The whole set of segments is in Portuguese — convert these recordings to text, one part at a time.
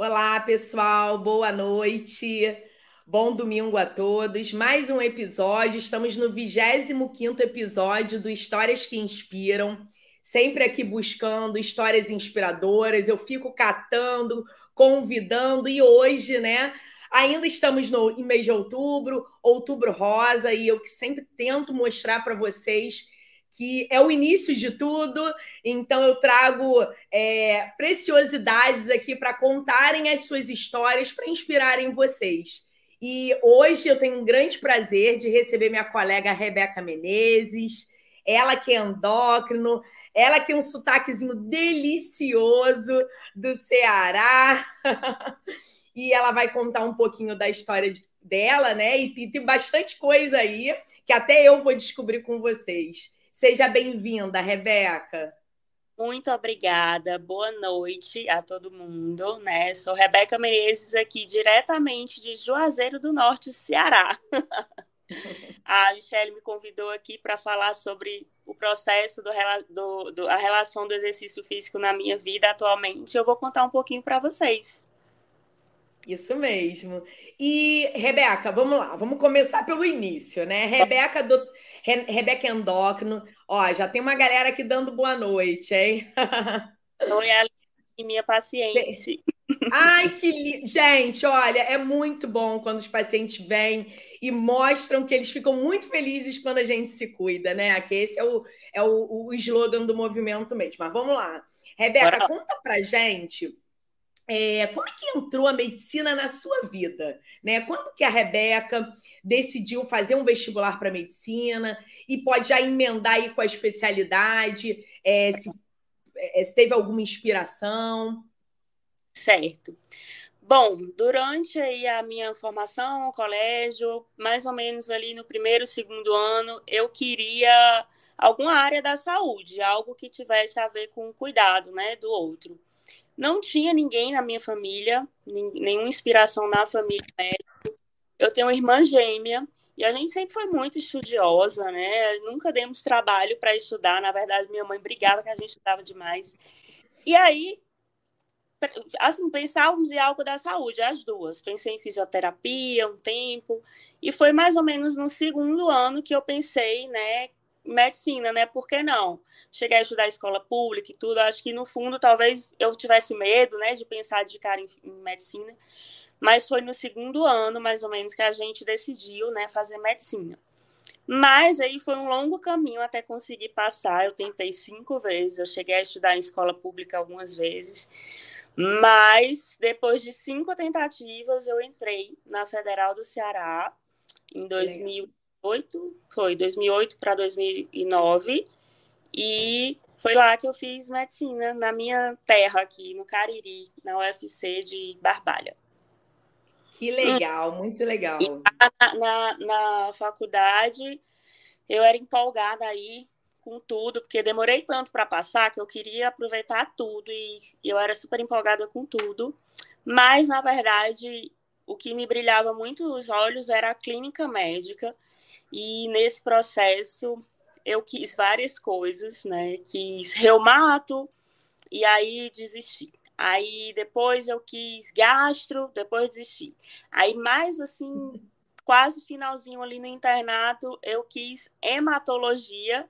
Olá, pessoal, boa noite. Bom domingo a todos. Mais um episódio. Estamos no 25 episódio do Histórias que Inspiram. Sempre aqui buscando histórias inspiradoras. Eu fico catando, convidando e hoje, né, Ainda estamos no mês de outubro, outubro rosa, e eu que sempre tento mostrar para vocês que é o início de tudo, então eu trago é, preciosidades aqui para contarem as suas histórias, para inspirarem vocês. E hoje eu tenho um grande prazer de receber minha colega Rebeca Menezes, ela que é endócrino, ela tem um sotaquezinho delicioso do Ceará. e ela vai contar um pouquinho da história dela, né? E tem bastante coisa aí que até eu vou descobrir com vocês. Seja bem-vinda, Rebeca. Muito obrigada, boa noite a todo mundo, né? Sou Rebeca Menezes aqui diretamente de Juazeiro do Norte, Ceará. a Michelle me convidou aqui para falar sobre o processo do, do, do, a relação do exercício físico na minha vida atualmente. Eu vou contar um pouquinho para vocês. Isso mesmo. E, Rebeca, vamos lá, vamos começar pelo início, né? Rebeca, do... Re... Rebeca Endócrino, ó, já tem uma galera aqui dando boa noite, hein? Oi, Aline, minha paciente. Ai, que lindo. Gente, olha, é muito bom quando os pacientes vêm e mostram que eles ficam muito felizes quando a gente se cuida, né? Que esse é o, é o, o slogan do movimento mesmo. Mas vamos lá. Rebeca, Bora. conta pra gente é, como é que entrou a medicina na sua vida? Né? Quando que a Rebeca decidiu fazer um vestibular para medicina e pode já emendar aí com a especialidade? É, se, é, se teve alguma inspiração? Certo. Bom, durante aí a minha formação no colégio, mais ou menos ali no primeiro, segundo ano, eu queria alguma área da saúde, algo que tivesse a ver com o cuidado, né, do outro. Não tinha ninguém na minha família, nenhuma inspiração na família médica. Eu tenho uma irmã gêmea e a gente sempre foi muito estudiosa, né? Nunca demos trabalho para estudar. Na verdade, minha mãe brigava que a gente estudava demais. E aí, assim, pensávamos em algo da saúde, as duas. Pensei em fisioterapia um tempo. E foi mais ou menos no segundo ano que eu pensei, né, medicina, né? Por que não? Cheguei a estudar escola pública e tudo, acho que no fundo talvez eu tivesse medo, né, de pensar de cara em, em medicina, mas foi no segundo ano, mais ou menos, que a gente decidiu, né, fazer medicina. Mas aí foi um longo caminho até conseguir passar. Eu tentei cinco vezes, eu cheguei a estudar em escola pública algumas vezes, mas depois de cinco tentativas eu entrei na Federal do Ceará em 2000 2008, foi 2008 para 2009, e foi lá que eu fiz medicina, na minha terra aqui, no Cariri, na UFC de Barbalha. Que legal, hum. muito legal. Na, na, na, faculdade, eu era empolgada aí com tudo, porque demorei tanto para passar que eu queria aproveitar tudo e eu era super empolgada com tudo. Mas, na verdade, o que me brilhava muito os olhos era a clínica médica, e nesse processo eu quis várias coisas, né? Quis reumato e aí desisti. Aí depois eu quis gastro, depois desisti. Aí mais assim, quase finalzinho ali no internato, eu quis hematologia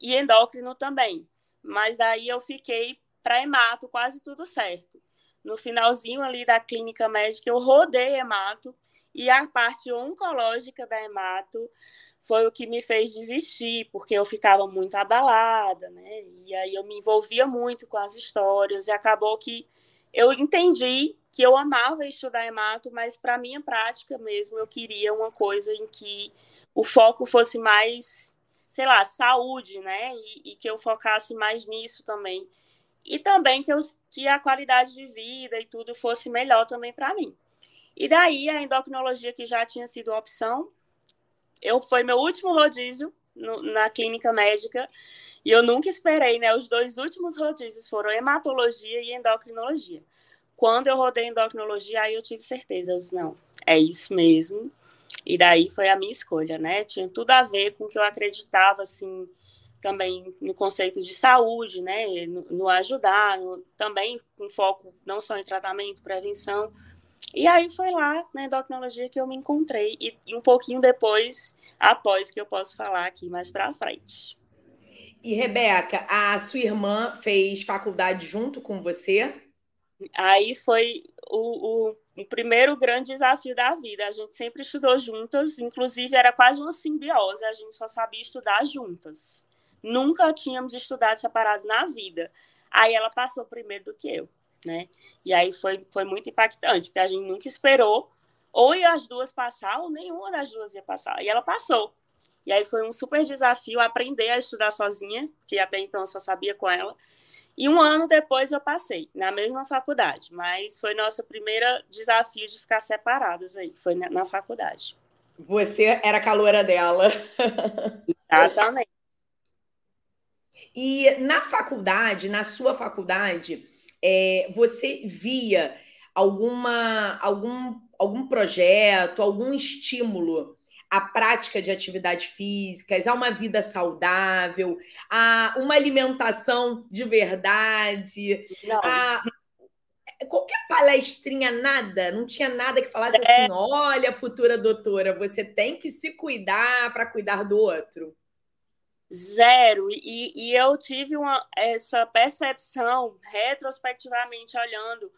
e endócrino também. Mas daí eu fiquei para hemato, quase tudo certo. No finalzinho ali da clínica médica, eu rodei hemato e a parte oncológica da hemato foi o que me fez desistir, porque eu ficava muito abalada, né? E aí eu me envolvia muito com as histórias e acabou que eu entendi que eu amava estudar hemato, mas para minha prática mesmo eu queria uma coisa em que o foco fosse mais, sei lá, saúde, né? E, e que eu focasse mais nisso também. E também que, eu, que a qualidade de vida e tudo fosse melhor também para mim. E daí a endocrinologia, que já tinha sido opção, eu foi meu último rodízio no, na clínica médica e eu nunca esperei, né? Os dois últimos rodízios foram hematologia e endocrinologia. Quando eu rodei endocrinologia, aí eu tive certeza, eu disse, não, é isso mesmo. E daí foi a minha escolha, né? Tinha tudo a ver com o que eu acreditava, assim, também no conceito de saúde, né, no, no ajudar, no, também com foco não só em tratamento, prevenção. E aí foi lá na endocrinologia que eu me encontrei e, e um pouquinho depois, após que eu posso falar aqui mais para frente. E Rebeca, a sua irmã fez faculdade junto com você? Aí foi o, o, o, primeiro grande desafio da vida. A gente sempre estudou juntas, inclusive era quase uma simbiose, a gente só sabia estudar juntas. Nunca tínhamos estudado separados na vida. Aí ela passou primeiro do que eu, né? E aí foi, foi muito impactante, porque a gente nunca esperou ou ia as duas passar ou nenhuma das duas ia passar. E ela passou. E aí foi um super desafio aprender a estudar sozinha, que até então eu só sabia com ela. E um ano depois eu passei, na mesma faculdade, mas foi nosso primeiro desafio de ficar separadas aí, foi na, na faculdade. Você era caloura dela. Exatamente. E na faculdade, na sua faculdade, é, você via alguma, algum, algum projeto, algum estímulo à prática de atividades físicas, a uma vida saudável, a uma alimentação de verdade, Não. a qualquer palestrinha, nada, não tinha nada que falasse é. assim: olha, futura doutora, você tem que se cuidar para cuidar do outro. Zero. E, e eu tive uma, essa percepção, retrospectivamente olhando,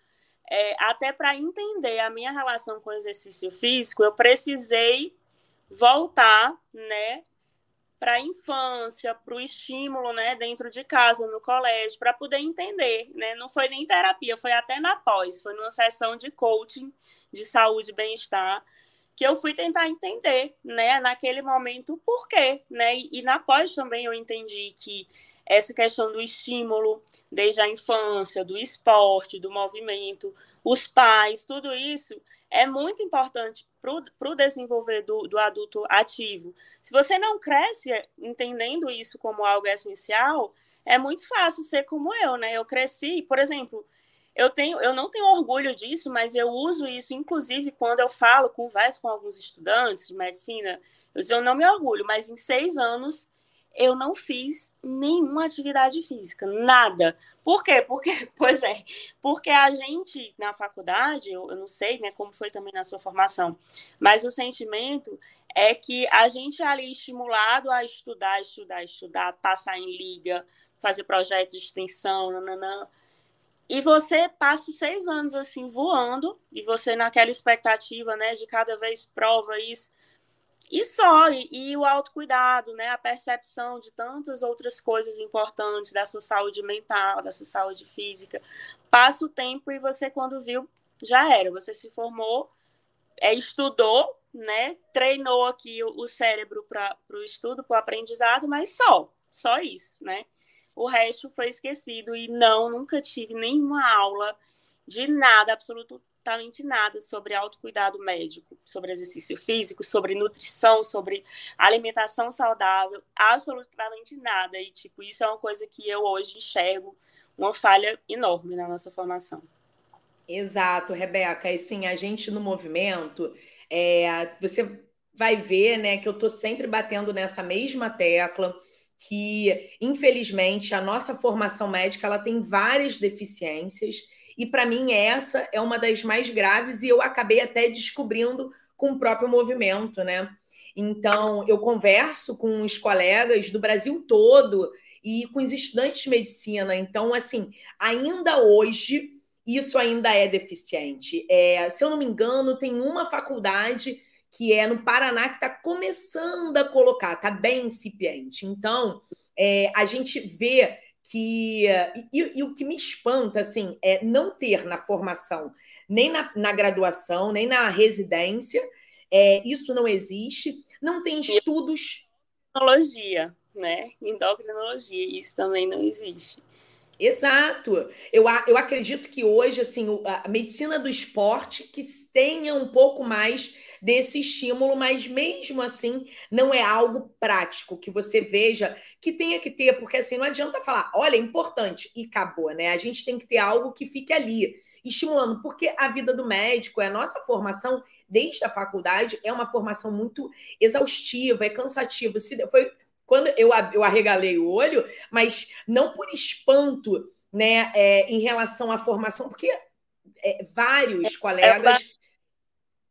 é, até para entender a minha relação com o exercício físico, eu precisei voltar, né, para a infância, para o estímulo, né, dentro de casa, no colégio, para poder entender, né? Não foi nem terapia, foi até na pós, foi numa sessão de coaching de saúde e bem-estar, que eu fui tentar entender, né, naquele momento, por quê, né? E, e na pós também eu entendi que essa questão do estímulo desde a infância, do esporte, do movimento, os pais, tudo isso é muito importante para o desenvolver do, do adulto ativo. Se você não cresce entendendo isso como algo essencial, é muito fácil ser como eu, né? Eu cresci, por exemplo, eu tenho, eu não tenho orgulho disso, mas eu uso isso, inclusive, quando eu falo, converso com alguns estudantes de medicina, eu, digo, eu não me orgulho, mas em seis anos eu não fiz nenhuma atividade física, nada. Por quê? Porque, pois é, porque a gente na faculdade, eu, eu não sei né, como foi também na sua formação, mas o sentimento é que a gente é ali estimulado a estudar, estudar, estudar, passar em liga, fazer projeto de extensão, nananã, e você passa seis anos assim voando, e você naquela expectativa, né, de cada vez prova isso, e só, e, e, o autocuidado, né, a percepção de tantas outras coisas importantes da sua saúde mental, da sua saúde física. Passa o tempo e você, quando viu, já era. Você se formou, é, estudou, né, treinou aqui o, o cérebro para o estudo, para o aprendizado, mas só, só isso, né? O resto foi esquecido e não, nunca tive nenhuma aula de nada, absolutamente nada sobre autocuidado médico, sobre exercício físico, sobre nutrição, sobre alimentação saudável, absolutamente nada. E, tipo, isso é uma coisa que eu hoje enxergo uma falha enorme na nossa formação. Exato, Rebeca. E sim, a gente no movimento, é, você vai ver, né, que eu tô sempre batendo nessa mesma tecla que, infelizmente, a nossa formação médica ela tem várias deficiências, e para mim essa é uma das mais graves, e eu acabei até descobrindo com o próprio movimento, né? Então, eu converso com os colegas do Brasil todo e com os estudantes de medicina. Então, assim, ainda hoje, isso ainda é deficiente. É, se eu não me engano, tem uma faculdade que é no Paraná, que está começando a colocar, está bem incipiente. Então, é, a gente vê que. E, e, o que me espanta, assim, é não ter na formação, nem na, na graduação, nem na residência, é, isso não existe, não tem estudos. Endocrinologia, né? Endocrinologia, isso também não existe. Exato. Eu, eu acredito que hoje, assim, a medicina do esporte que tenha um pouco mais desse estímulo, mas mesmo assim não é algo prático que você veja que tenha que ter, porque assim não adianta falar, olha, é importante e acabou, né? A gente tem que ter algo que fique ali estimulando, porque a vida do médico, é a nossa formação desde a faculdade é uma formação muito exaustiva, é cansativa. Se foi quando eu, eu arregalei o olho, mas não por espanto, né, é, em relação à formação, porque é, vários é, colegas.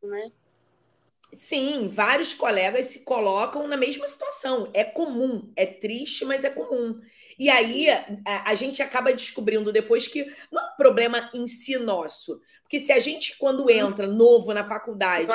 É, né? Sim, vários colegas se colocam na mesma situação. É comum, é triste, mas é comum. E aí a, a, gente acaba descobrindo depois que não é um problema em si nosso. Porque se a gente, quando entra novo na faculdade.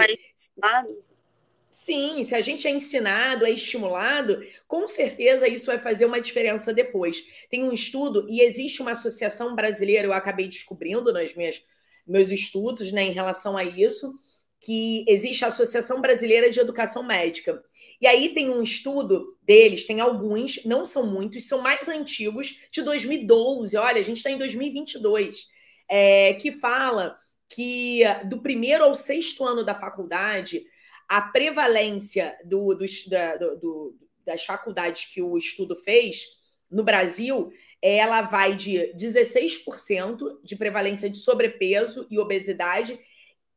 Sim, se a gente é ensinado, é estimulado, com certeza isso vai fazer uma diferença depois. Tem um estudo, e existe uma associação brasileira, eu acabei descobrindo nas minhas meus estudos né, em relação a isso que existe a Associação Brasileira de Educação Médica. E aí tem um estudo deles, tem alguns, não são muitos, são mais antigos, de 2012. Olha, a gente está em 2022, é, que fala que do primeiro ao sexto ano da faculdade, a prevalência do, do, da, do, das faculdades que o estudo fez no Brasil, ela vai de 16% de prevalência de sobrepeso e obesidade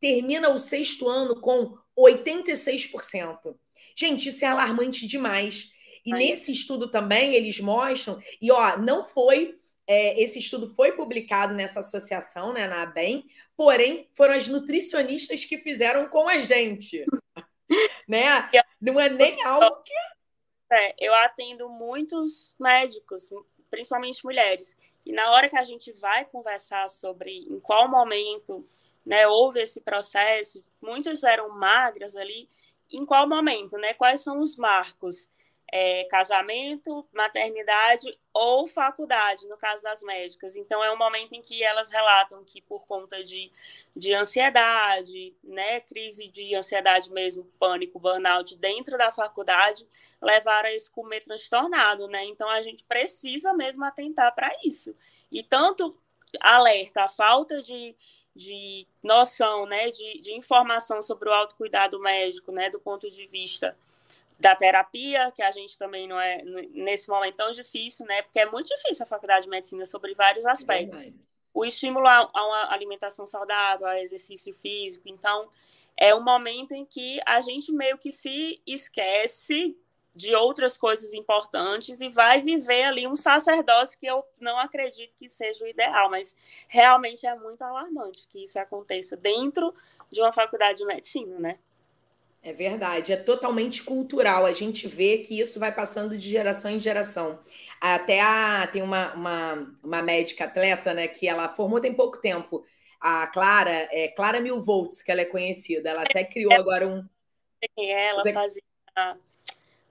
termina o sexto ano com 86%. Gente, isso é alarmante demais. E Mas... nesse estudo também eles mostram, e ó, não foi. É, esse estudo foi publicado nessa associação, né, na ABEM, porém foram as nutricionistas que fizeram com a gente. né? Não é nem algo que. É, eu atendo muitos médicos, principalmente mulheres. E na hora que a gente vai conversar sobre em qual momento né, houve esse processo, muitas eram magras ali, em qual momento, né? Quais são os marcos? É, casamento, maternidade ou faculdade, no caso das médicas. Então, é um momento em que elas relatam que, por conta de, de ansiedade, né, crise de ansiedade mesmo, pânico, burnout dentro da faculdade, levaram a esse comer transtornado, né? Então, a gente precisa mesmo atentar para isso. E tanto alerta a falta de, de noção, né, de, de informação sobre o autocuidado médico, né, do ponto de vista da terapia, que a gente também não é, nesse momento, tão difícil, né, porque é muito difícil a faculdade de medicina sobre vários aspectos. É o estímulo a, a uma alimentação saudável, a exercício físico, então, é um momento em que a gente meio que se esquece de outras coisas importantes e vai viver ali um sacerdócio que eu não acredito que seja o ideal, mas realmente é muito alarmante que isso aconteça dentro de uma faculdade de medicina, né? É verdade, é totalmente cultural. A gente vê que isso vai passando de geração em geração. Até a, tem uma, uma, uma médica atleta, né, que ela formou tem pouco tempo. A Clara, é Clara Mil Volts, que ela é conhecida. Ela até criou agora um. Ela fazia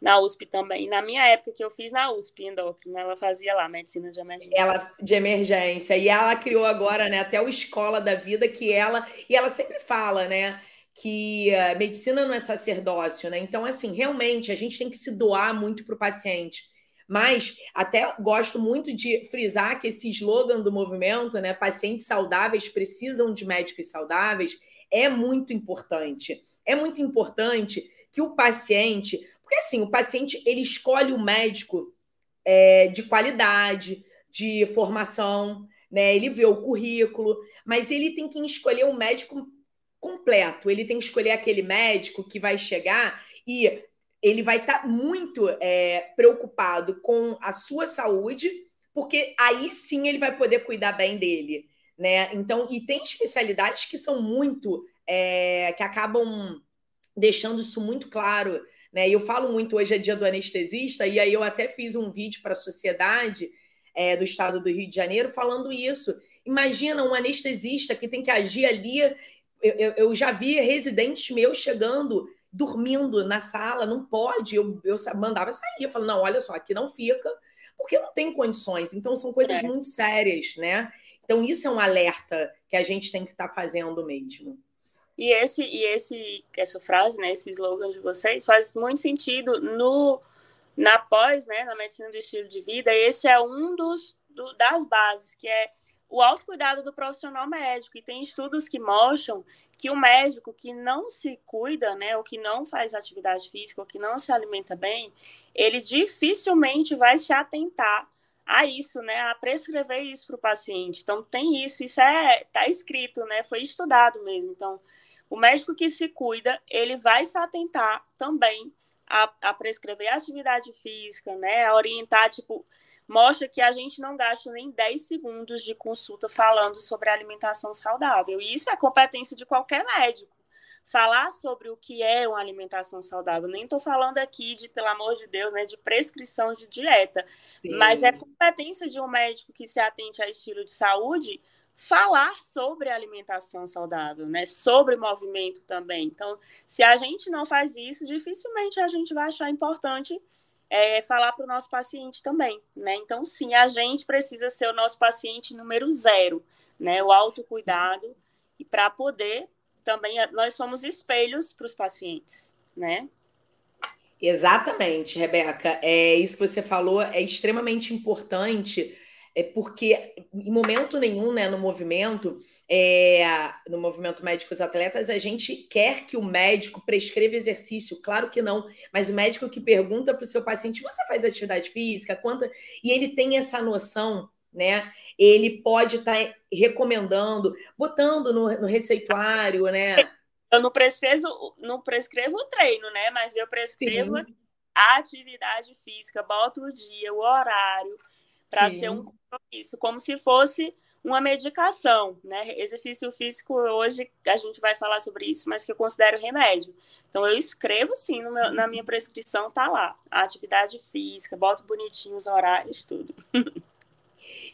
na USP também. Na minha época que eu fiz na USP, endócrina, ela fazia lá medicina de emergência. Ela de emergência. E ela criou agora, né, até o Escola da Vida, que ela. E ela sempre fala, né? Que a medicina não é sacerdócio, né? Então, assim, realmente a gente tem que se doar muito para o paciente. Mas até gosto muito de frisar que esse slogan do movimento, né? Pacientes saudáveis precisam de médicos saudáveis, é muito importante. É muito importante que o paciente porque assim, o paciente ele escolhe o médico é, de qualidade, de formação, né? Ele vê o currículo, mas ele tem que escolher um médico completo. Ele tem que escolher aquele médico que vai chegar e ele vai estar tá muito é, preocupado com a sua saúde, porque aí sim ele vai poder cuidar bem dele, né? Então, e tem especialidades que são muito é, que acabam deixando isso muito claro né? Eu falo muito hoje é dia do anestesista, e aí eu até fiz um vídeo para a sociedade é, do estado do Rio de Janeiro falando isso. Imagina um anestesista que tem que agir ali. Eu, eu, eu já vi residentes meus chegando dormindo na sala, não pode. Eu, eu mandava sair, eu falo, não, olha só, aqui não fica, porque não tem condições. Então, são coisas é. muito sérias, né? Então, isso é um alerta que a gente tem que estar tá fazendo mesmo. E esse e esse essa frase, né, esse slogan de vocês faz muito sentido no na pós, né, na medicina do estilo de vida. Esse é um dos do, das bases, que é o autocuidado do profissional médico. E tem estudos que mostram que o médico que não se cuida, né, ou que não faz atividade física, ou que não se alimenta bem, ele dificilmente vai se atentar a isso, né, a prescrever isso para o paciente. Então tem isso, isso é tá escrito, né, foi estudado mesmo. Então o médico que se cuida, ele vai se atentar também a, a prescrever atividade física, né? A orientar, tipo, mostra que a gente não gasta nem 10 segundos de consulta falando sobre alimentação saudável. E isso é competência de qualquer médico. Falar sobre o que é uma alimentação saudável. Nem estou falando aqui de, pelo amor de Deus, né, de prescrição de dieta. Sim. Mas é competência de um médico que se atente a estilo de saúde falar sobre alimentação saudável, né? Sobre movimento também. Então, se a gente não faz isso, dificilmente a gente vai achar importante é, falar para o nosso paciente também, né? Então, sim, a gente precisa ser o nosso paciente número zero, né? O autocuidado e para poder também nós somos espelhos para os pacientes, né? Exatamente, Rebeca. É isso que você falou é extremamente importante é porque em momento nenhum, né, no movimento, é, no movimento médicos atletas, a gente quer que o médico prescreva exercício, claro que não, mas o médico que pergunta para o seu paciente: você faz atividade física? Quanta? E ele tem essa noção, né? Ele pode estar tá recomendando, botando no, no receituário, né? Eu não prescrevo, não prescrevo o treino, né? Mas eu prescrevo Sim. a atividade física, boto o dia, o horário para ser um compromisso, como se fosse uma medicação, né? Exercício físico hoje a gente vai falar sobre isso, mas que eu considero remédio. Então eu escrevo sim meu, na minha prescrição tá lá, atividade física, boto bonitinho os horários, tudo.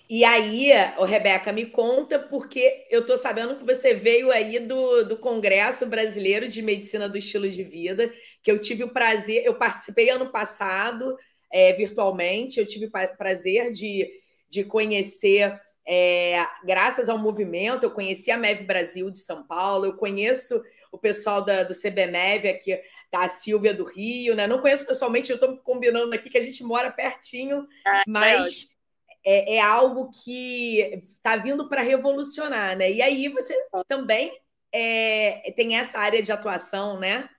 E aí, ô Rebeca, me conta, porque eu tô sabendo que você veio aí do, do Congresso Brasileiro de Medicina do Estilo de Vida, que eu tive o prazer, eu participei ano passado, é, virtualmente. Eu tive prazer de, de conhecer, é, graças ao movimento, eu conheci a MEV Brasil de São Paulo, eu conheço o pessoal da, do CBMEV aqui, da Silvia do Rio, né? Não conheço pessoalmente, eu estou combinando aqui que a gente mora pertinho, ah, mas é, é, algo que está vindo para revolucionar, né? E aí você também é, tem essa área de atuação, né?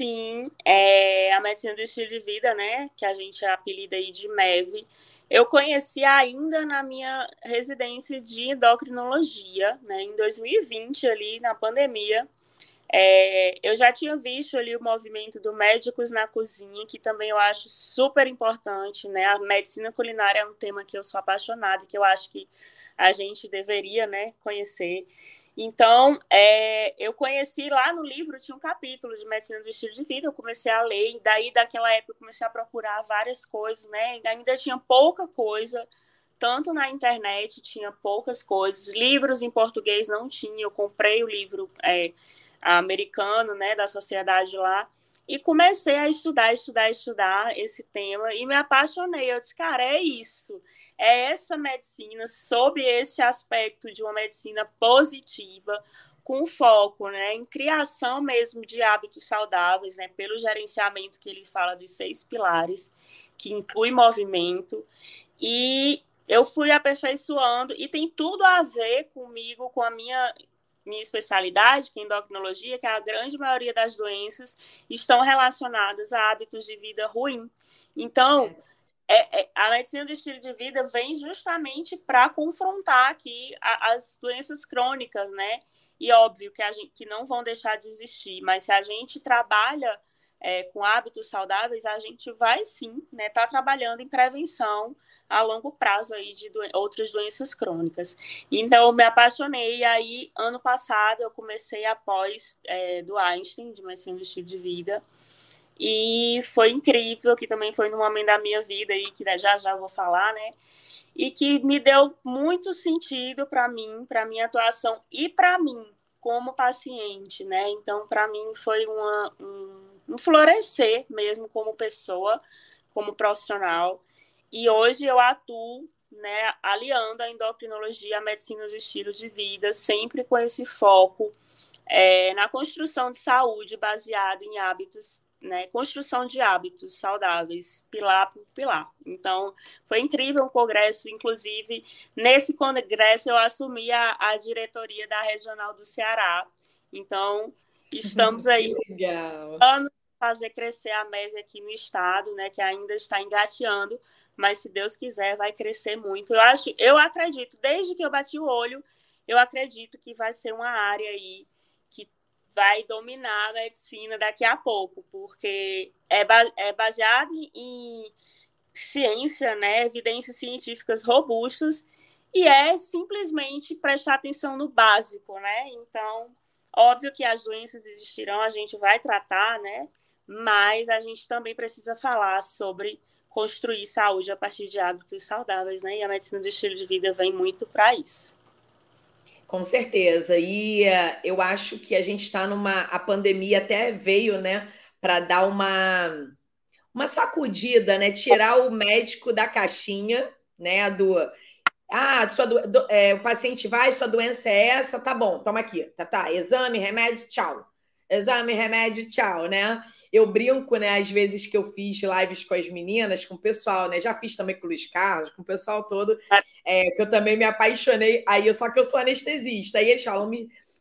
Sim, é a medicina do estilo de vida, né, que a gente apelida aí de MEV. Eu conheci ainda na minha residência de endocrinologia, né, em 2020, ali na pandemia. É, eu já tinha visto ali o movimento do Médicos na Cozinha, que também eu acho super importante, né? A medicina culinária é um tema que eu sou apaixonada, que eu acho que a gente deveria, né, conhecer. Então, é, eu conheci lá no livro, tinha um capítulo de medicina do estilo de vida, eu comecei a ler, e daí daquela época eu comecei a procurar várias coisas, né? E ainda tinha pouca coisa, tanto na internet tinha poucas coisas, livros em português não tinha, eu comprei o livro é, americano, né, da sociedade lá, e comecei a estudar, estudar, estudar esse tema, e me apaixonei, eu disse, cara, é isso, é essa medicina sob esse aspecto de uma medicina positiva, com foco né, em criação mesmo de hábitos saudáveis, né, pelo gerenciamento que eles falam dos seis pilares, que inclui movimento. E eu fui aperfeiçoando, e tem tudo a ver comigo, com a minha, minha especialidade, que é endocrinologia, que a grande maioria das doenças estão relacionadas a hábitos de vida ruim. Então, é, é, a medicina do estilo de vida vem justamente para confrontar aqui a, as doenças crônicas, né? E óbvio que, a gente, que não vão deixar de existir, mas se a gente trabalha é, com hábitos saudáveis, a gente vai sim né, tá trabalhando em prevenção a longo prazo aí de outras doenças crônicas. Então, eu me apaixonei, aí, ano passado, eu comecei a pós é, do Einstein, de medicina do estilo de vida, e foi incrível, que também foi num momento da minha vida aí, que já já vou falar, né? E que me deu muito sentido para mim, para minha atuação e para mim como paciente, né? Então, para mim foi uma, um, um florescer mesmo como pessoa, como profissional. E hoje eu atuo né, aliando a endocrinologia à medicina do estilo de vida, sempre com esse foco é, na construção de saúde baseada em hábitos né, construção de hábitos saudáveis, pilar por pilar. Então, foi incrível o congresso, inclusive, nesse congresso eu assumi a, a diretoria da Regional do Ceará. Então, estamos aí anos fazer crescer a MEV aqui no estado, né, que ainda está engateando, mas se Deus quiser vai crescer muito. Eu acho, eu acredito, desde que eu bati o olho, eu acredito que vai ser uma área aí vai dominar a medicina daqui a pouco, porque é, é baseado em ciência, né, evidências científicas robustas, e é simplesmente prestar atenção no básico, né? Então, óbvio que as doenças existirão, a gente vai tratar, né? Mas a gente também precisa falar sobre construir saúde a partir de hábitos saudáveis, né? E a medicina do estilo de vida vem muito para isso. Com certeza. E uh, eu acho que a gente está numa. A pandemia até veio, né, para dar uma, uma sacudida, né? Tirar o médico da caixinha, né? Do. Ah, sua do, do, é, o paciente vai, sua doença é essa, tá bom, toma aqui, tá, tá. Exame, remédio, tchau. Exame, remédio, tchau, né? Eu brinco, né, às vezes que eu fiz lives com as meninas, com o pessoal, né? Já fiz também com o Luiz Carlos, com o pessoal todo, é, que eu também me apaixonei. Aí, só que eu sou anestesista. Aí eles falam,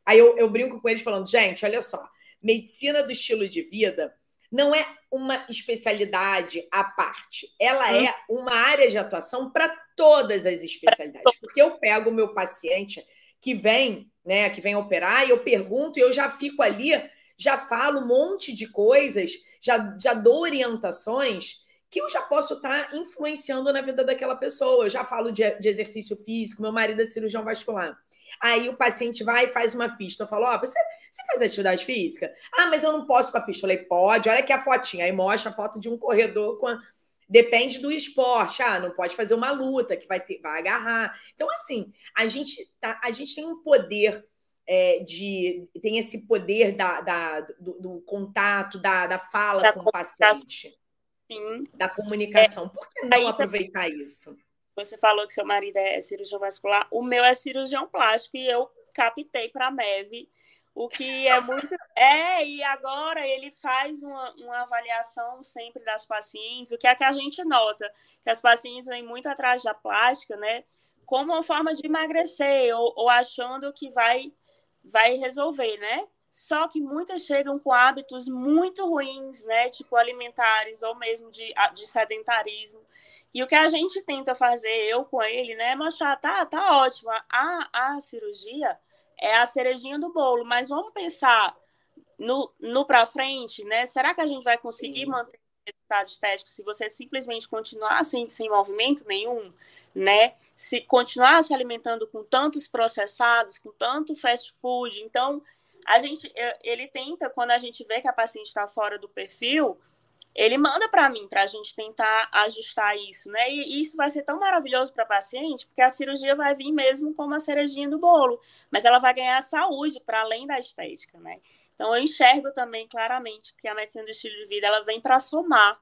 aí eu, eu brinco com eles falando, gente, olha só, medicina do estilo de vida não é uma especialidade à parte, ela hum. é uma área de atuação para todas as especialidades. Porque eu pego o meu paciente que vem, né, que vem operar, e eu pergunto, e eu já fico ali já falo um monte de coisas, já, já dou orientações que eu já posso estar tá influenciando na vida daquela pessoa. Eu já falo de, de exercício físico, meu marido é cirurgião vascular. Aí o paciente vai e faz uma fista. Eu falo, ó, oh, você, você faz atividade física? Ah, mas eu não posso com a fista. Eu falei, pode, olha aqui a fotinha. Aí mostra a foto de um corredor com a... Depende do esporte. Ah, não pode fazer uma luta que vai ter, vai agarrar. Então, assim, a gente, tá, a gente tem um poder é, de tem esse poder da, da do, do, contato, da, da fala da com o paciente. Sim. Da comunicação. É, Por que não aproveitar também, isso? Você falou que seu marido é cirurgião vascular, o meu é cirurgião plástico e eu captei para a MEV, o que é muito. É, e agora ele faz uma, uma avaliação sempre das pacientes, o que é que a gente nota? Que as pacientes vêm muito atrás da plástica, né? Como uma forma de emagrecer, ou, ou achando que vai vai resolver, né? Só que muitas chegam com hábitos muito ruins, né? Tipo alimentares ou mesmo de, de sedentarismo. E o que a gente tenta fazer, eu com ele, né, é mostrar, tá, tá ótimo. A, a cirurgia é a cerejinha do bolo, mas vamos pensar no, no para frente, né? Será que a gente vai conseguir Sim. manter o resultado estético se você simplesmente continuar sem, sem movimento nenhum, né? Se continuar se alimentando com tantos processados, com tanto fast food. Então, a gente, ele tenta, quando a gente vê que a paciente está fora do perfil, ele manda para mim, para a gente tentar ajustar isso, né? E isso vai ser tão maravilhoso para a paciente, porque a cirurgia vai vir mesmo como a cerejinha do bolo, mas ela vai ganhar saúde para além da estética, né? Então, eu enxergo também claramente que a medicina do estilo de vida ela vem para somar,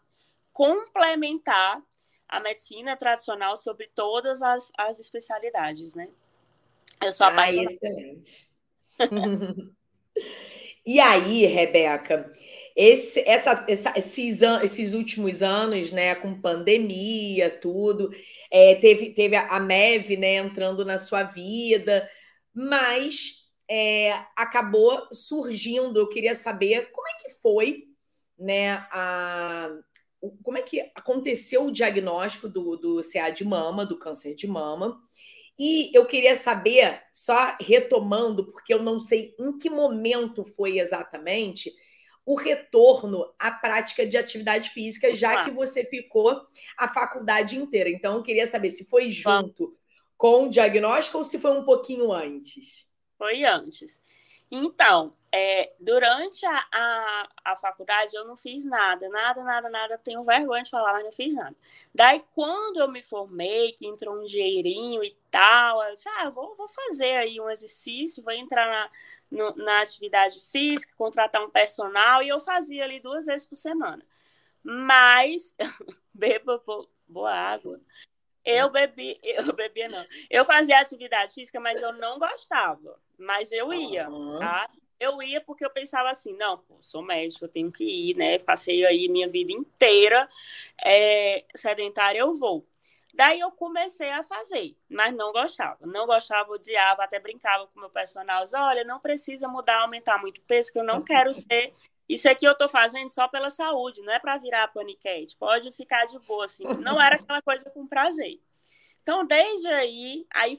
complementar a medicina tradicional sobre todas as, as especialidades, né? Eu sou apaixonada. Ah, excelente. e aí, Rebeca, esse, essa, essa, esses, esses últimos anos, né, com pandemia, tudo, é, teve, teve a MEV, né, entrando na sua vida, mas é, acabou surgindo, eu queria saber como é que foi, né, a, como é que aconteceu o diagnóstico do, do CA de mama, do câncer de mama. E eu queria saber, só retomando, porque eu não sei em que momento foi exatamente, o retorno à prática de atividade física, já que você ficou a faculdade inteira. Então, eu queria saber se foi junto com o diagnóstico ou se foi um pouquinho antes. Foi antes. Então, é, durante a, a, a, faculdade eu não fiz nada, nada, nada, nada. Tenho vergonha de falar, mas não fiz nada. Daí, quando eu me formei, que entrou um dinheirinho e tal, eu disse, ah, vou, vou fazer aí um exercício, vou entrar na, no, na atividade física, contratar um personal, e eu fazia ali duas vezes por semana. Mas, beba boa água. Eu bebi, eu bebia não. Eu fazia atividade física, mas eu não gostava. Mas eu ia, uhum. tá? Eu ia porque eu pensava assim, não, pô, sou médico, eu tenho que ir, né? Passei aí minha vida inteira é, sedentária, eu vou. Daí eu comecei a fazer, mas não gostava. Não gostava, odiava, até brincava com meu personal. Olha, não precisa mudar, aumentar muito peso, que eu não quero ser isso aqui eu estou fazendo só pela saúde, não é para virar paniquete. Pode ficar de boa, assim. Não era aquela coisa com prazer. Então, desde aí, aí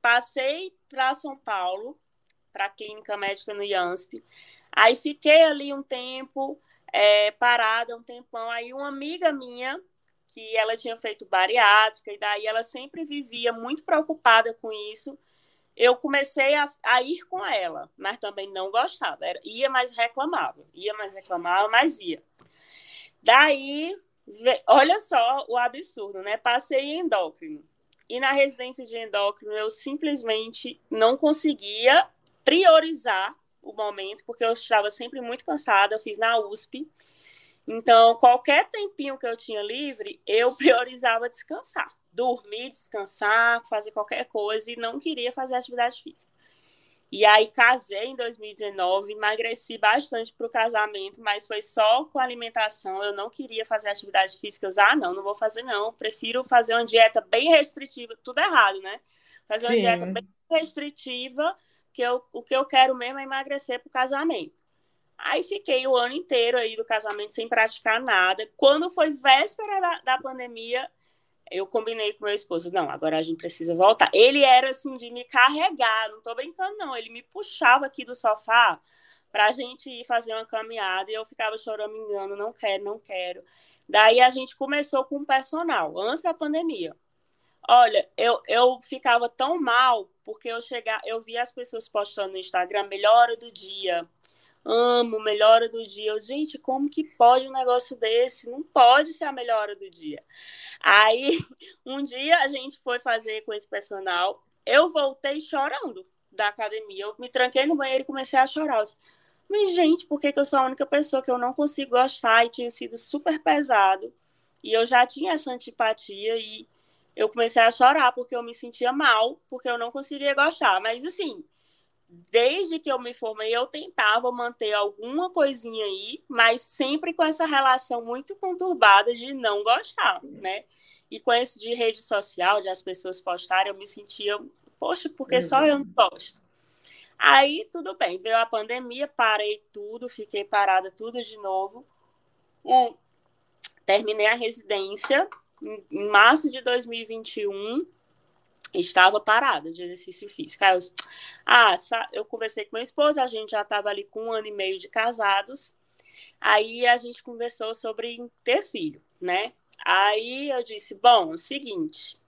passei para São Paulo, para a clínica médica no IANSP. Aí fiquei ali um tempo, é, parada um tempão. Aí uma amiga minha, que ela tinha feito bariátrica, e daí ela sempre vivia muito preocupada com isso. Eu comecei a, a ir com ela, mas também não gostava. Era, ia, mas reclamava. Ia, mas reclamava, mas ia. Daí, olha só o absurdo, né? Passei em endócrino. E na residência de endócrino, eu simplesmente não conseguia priorizar o momento, porque eu estava sempre muito cansada. Eu fiz na USP. Então, qualquer tempinho que eu tinha livre, eu priorizava descansar. Dormir, descansar, fazer qualquer coisa e não queria fazer atividade física. E aí casei em 2019, emagreci bastante para o casamento, mas foi só com alimentação. Eu não queria fazer atividade física. Disse, ah, não, não vou fazer não. Prefiro fazer uma dieta bem restritiva. Tudo errado, né? Fazer uma Sim. dieta bem restritiva, que eu, o que eu quero mesmo é emagrecer para o casamento. Aí fiquei o ano inteiro aí do casamento sem praticar nada. Quando foi véspera da, da pandemia, eu combinei com meu esposo, não, agora a gente precisa voltar. Ele era assim de me carregar, não tô brincando não, ele me puxava aqui do sofá pra gente ir fazer uma caminhada e eu ficava engano, não quero, não quero. Daí a gente começou com o personal, antes da pandemia. Olha, eu, eu ficava tão mal porque eu chegar, eu via as pessoas postando no Instagram melhora do dia, amo, melhora do dia. Eu, gente, como que pode um negócio desse? Não pode ser a melhora do dia. Aí, um dia a gente foi fazer com esse personal, eu voltei chorando da academia. Eu me tranquei no banheiro e comecei a chorar. Mas, gente, por que, que eu sou a única pessoa que eu não consigo gostar? E tinha sido super pesado. E eu já tinha essa antipatia e eu comecei a chorar porque eu me sentia mal, porque eu não conseguia gostar. Mas, assim, desde que eu me formei, eu tentava manter alguma coisinha aí, mas sempre com essa relação muito conturbada de não gostar, Sim. né? E com esse de rede social, de as pessoas postarem, eu me sentia, poxa, porque uhum. só eu não gosto. Aí, tudo bem, veio a pandemia, parei tudo, fiquei parada tudo de novo. Um, terminei a residência em, em março de 2021 estava parada de exercício físico. Aí eu, ah, eu conversei com meu esposo, a gente já estava ali com um ano e meio de casados. Aí a gente conversou sobre ter filho, né? Aí eu disse: bom, é o seguinte.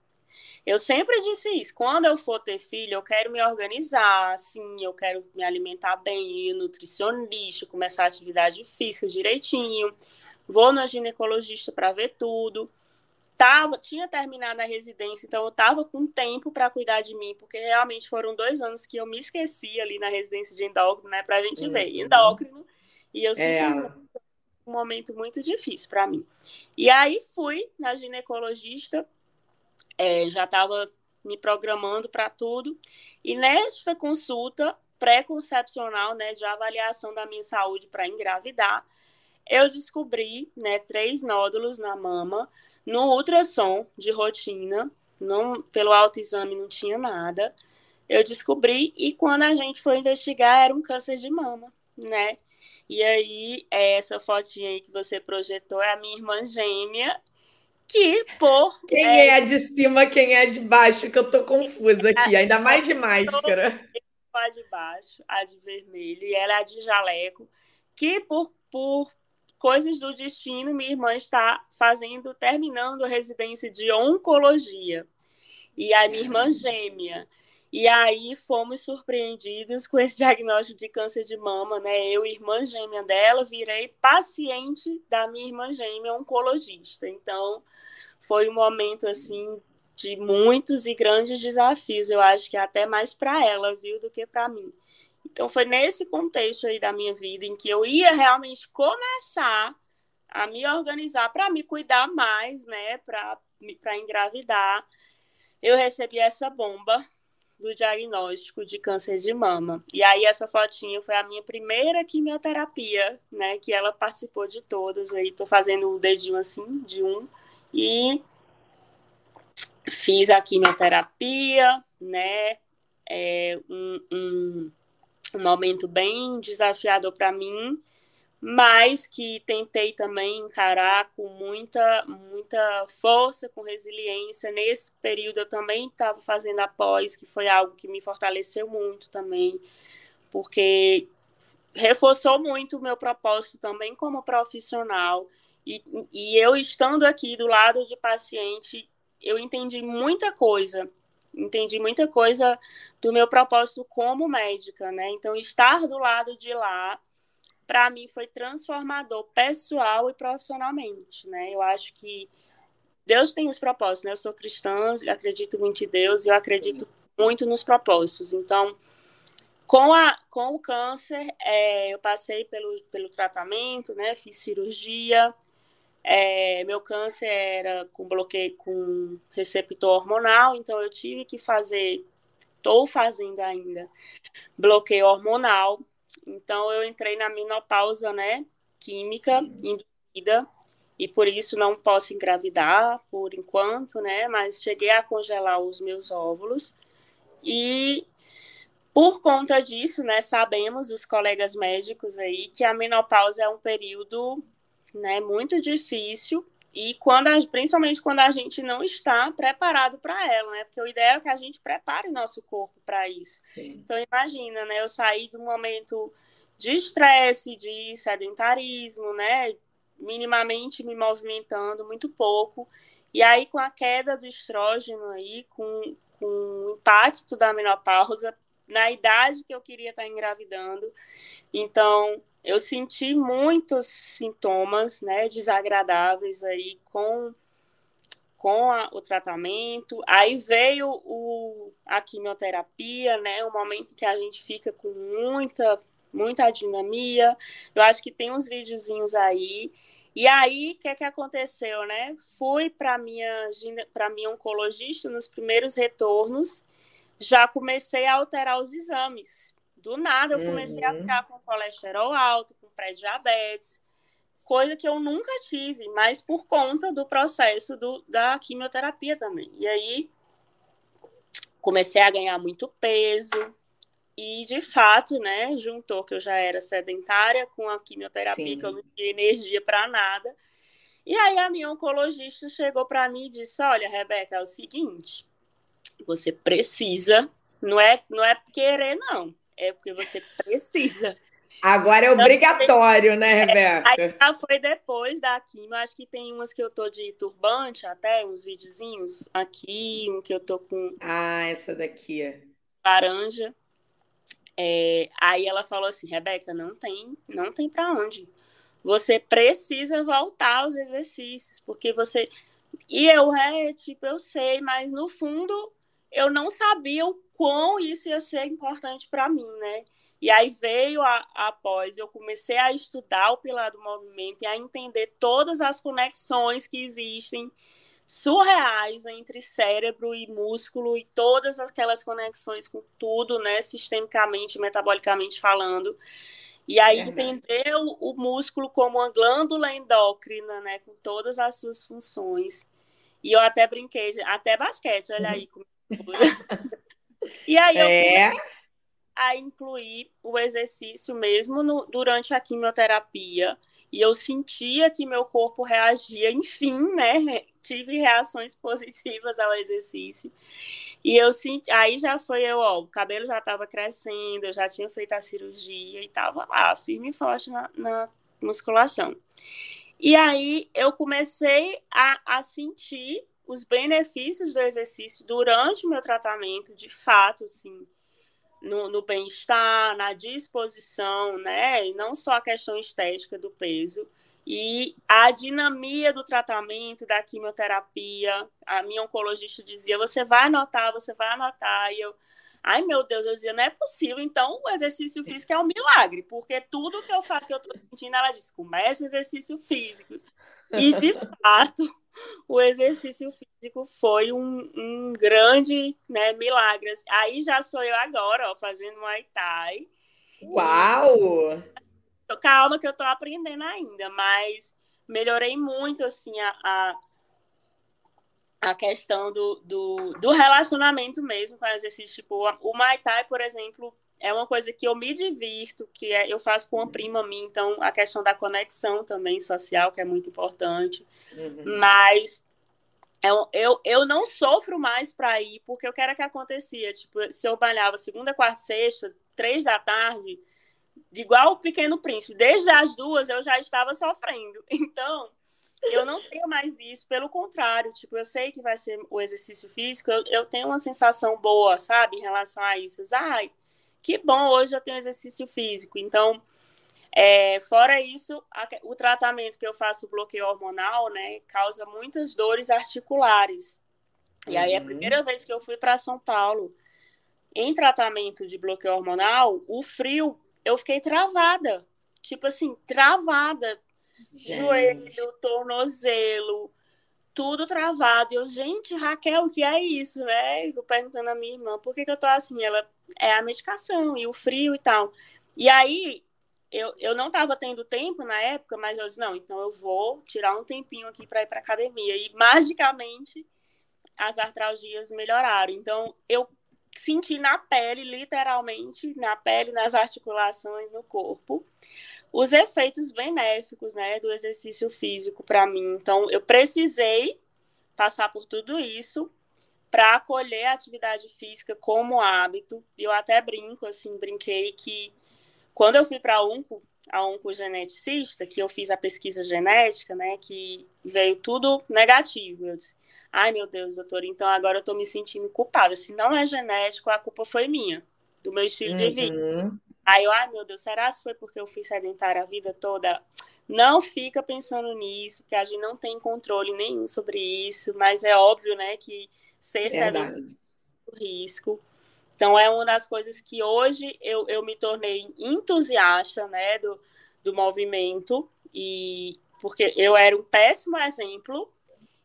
Eu sempre disse isso. Quando eu for ter filho, eu quero me organizar, assim, eu quero me alimentar bem, nutricionista, começar a atividade física direitinho. Vou na ginecologista para ver tudo tava, tinha terminado a residência, então eu estava com tempo para cuidar de mim, porque realmente foram dois anos que eu me esqueci ali na residência de endócrino, né, para a gente uhum. ver endócrino, e eu é. simplesmente é. um momento muito difícil para mim. E aí fui na ginecologista, é, já estava me programando para tudo, e nesta consulta pré-concepcional, né, de avaliação da minha saúde para engravidar, eu descobri, né, três nódulos na mama, no ultrassom de rotina, não, pelo autoexame não tinha nada. Eu descobri e quando a gente foi investigar era um câncer de mama, né? E aí, essa fotinha aí que você projetou é a minha irmã gêmea, que por. Quem é, é a de cima, quem é a de baixo, que eu tô confusa aqui, ainda mais de máscara. A de baixo, a de vermelho, e ela é a de jaleco, que por, por coisas do destino, minha irmã está fazendo, terminando a residência de oncologia. E a minha irmã gêmea. E aí fomos surpreendidos com esse diagnóstico de câncer de mama, né? Eu, irmã gêmea dela, virei paciente da minha irmã gêmea oncologista. Então, foi um momento assim de muitos e grandes desafios. Eu acho que até mais para ela, viu, do que para mim. Então foi nesse contexto aí da minha vida em que eu ia realmente começar a me organizar para me cuidar mais, né, para para engravidar. Eu recebi essa bomba do diagnóstico de câncer de mama. E aí essa fotinha foi a minha primeira quimioterapia, né, que ela participou de todas. Aí tô fazendo o dedinho assim de um e fiz a quimioterapia, né, é, um, um um momento bem desafiador para mim, mas que tentei também encarar com muita, muita força, com resiliência. Nesse período eu também estava fazendo a pós, que foi algo que me fortaleceu muito também, porque reforçou muito o meu propósito também como profissional. E, e eu estando aqui do lado de paciente, eu entendi muita coisa. Entendi muita coisa do meu propósito como médica, né? Então, estar do lado de lá, para mim, foi transformador pessoal e profissionalmente, né? Eu acho que Deus tem os propósitos, né? Eu sou cristã, acredito muito em Deus e eu acredito muito nos propósitos. Então, com, a, com o câncer, é, eu passei pelo, pelo tratamento, né? Fiz cirurgia. É, meu câncer era com bloqueio com receptor hormonal, então eu tive que fazer, estou fazendo ainda, bloqueio hormonal. Então eu entrei na menopausa, né? Química induzida e por isso não posso engravidar por enquanto, né? Mas cheguei a congelar os meus óvulos e por conta disso, né, sabemos os colegas médicos aí que a menopausa é um período, né, muito difícil e quando a, principalmente quando a gente não está preparado para ela, né? Porque o ideal é que a gente prepare o nosso corpo para isso. Sim. Então imagina, né, eu saí de um momento de estresse, de sedentarismo, né, minimamente me movimentando muito pouco. E aí com a queda do estrógeno aí, com, com o impacto da menopausa, na idade que eu queria estar engravidando. Então, eu senti muitos sintomas, né, desagradáveis aí com com a, o tratamento. Aí veio o, a quimioterapia, né, o momento que a gente fica com muita muita dinamia. Eu acho que tem uns videozinhos aí. E aí, o que é que aconteceu, né? Fui para minha para minha oncologista nos primeiros retornos já comecei a alterar os exames. Do nada, eu comecei uhum. a ficar com colesterol alto, com pré-diabetes, coisa que eu nunca tive, mas por conta do processo do, da quimioterapia também. E aí, comecei a ganhar muito peso, e de fato, né, juntou que eu já era sedentária com a quimioterapia, Sim. que eu não tinha energia para nada. E aí a minha oncologista chegou para mim e disse: Olha, Rebeca, é o seguinte, você precisa, não é, não é querer, não. É porque você precisa. Agora é obrigatório, né, é, Rebeca? Aí já foi depois da quimio. Acho que tem umas que eu tô de turbante até, uns videozinhos. Aqui, um que eu tô com. Ah, essa daqui. Laranja. É, aí ela falou assim, Rebeca, não tem, não tem para onde. Você precisa voltar aos exercícios, porque você. E eu, é, tipo, eu sei, mas no fundo eu não sabia o quão isso ia ser importante para mim, né? E aí veio a, após, eu comecei a estudar o pilar do movimento e a entender todas as conexões que existem surreais entre cérebro e músculo e todas aquelas conexões com tudo, né, sistemicamente, metabolicamente falando. E aí entender o, o, músculo como uma glândula endócrina, né, com todas as suas funções. E eu até brinquei, até basquete, olha aí como e aí eu é. a incluir o exercício mesmo no, durante a quimioterapia. E eu sentia que meu corpo reagia, enfim, né? Tive reações positivas ao exercício. E eu senti, aí já foi eu, ó, o cabelo já estava crescendo, eu já tinha feito a cirurgia e estava lá, firme e forte na, na musculação. E aí eu comecei a, a sentir os benefícios do exercício durante o meu tratamento, de fato, assim, no, no bem-estar, na disposição, né? E não só a questão estética do peso. E a dinamia do tratamento, da quimioterapia, a minha oncologista dizia: você vai anotar, você vai anotar. E eu, ai meu Deus, eu dizia: não é possível. Então, o exercício físico é um milagre, porque tudo que eu faço, que eu estou sentindo, ela diz: comece exercício físico. E, de fato, o exercício físico foi um, um grande né, milagre. Aí já sou eu agora, ó, fazendo Muay Thai. Uau! E, calma que eu tô aprendendo ainda, mas melhorei muito, assim, a, a, a questão do, do, do, relacionamento mesmo com o exercício. Tipo, o Muay Thai, por exemplo, é uma coisa que eu me divirto, que é, eu faço com uma prima minha, então a questão da conexão também social, que é muito importante. Uhum. Mas eu, eu, eu não sofro mais para ir, porque eu quero que acontecia. Tipo, se eu malhava segunda, quarta, sexta, três da tarde, igual o Pequeno Príncipe, desde as duas eu já estava sofrendo. Então, eu não tenho mais isso, pelo contrário, tipo, eu sei que vai ser o exercício físico, eu, eu tenho uma sensação boa, sabe, em relação a isso. Ai, que bom, hoje eu tenho exercício físico. Então, é, fora isso, a, o tratamento que eu faço, o bloqueio hormonal, né, causa muitas dores articulares. E uhum. aí, a uhum. primeira vez que eu fui para São Paulo, em tratamento de bloqueio hormonal, o frio, eu fiquei travada. Tipo assim, travada. Gente. Joelho, tornozelo, tudo travado. E eu, gente, Raquel, o que é isso? É, eu perguntando a minha irmã, por que, que eu tô assim? Ela, é a medicação e o frio e tal. E aí, eu, eu não estava tendo tempo na época, mas eu disse, não, então eu vou tirar um tempinho aqui para ir para academia. E magicamente as artralgias melhoraram. Então eu senti na pele, literalmente, na pele, nas articulações, no corpo, os efeitos benéficos, né, do exercício físico para mim. Então eu precisei passar por tudo isso para acolher a atividade física como hábito. E eu até brinco assim, brinquei que quando eu fui para a Unco, a oncogeneticista, que eu fiz a pesquisa genética, né, que veio tudo negativo. Eu disse, ai meu Deus, doutor, então agora eu estou me sentindo culpada. Se não é genético, a culpa foi minha, do meu estilo uhum. de vida. Uhum. Aí eu, ai meu Deus, será que foi porque eu fui sedentária a vida toda? Não fica pensando nisso, porque a gente não tem controle nenhum sobre isso, mas é óbvio, né, que ser é um risco. Então, é uma das coisas que hoje eu, eu me tornei entusiasta né, do, do movimento, e porque eu era um péssimo exemplo,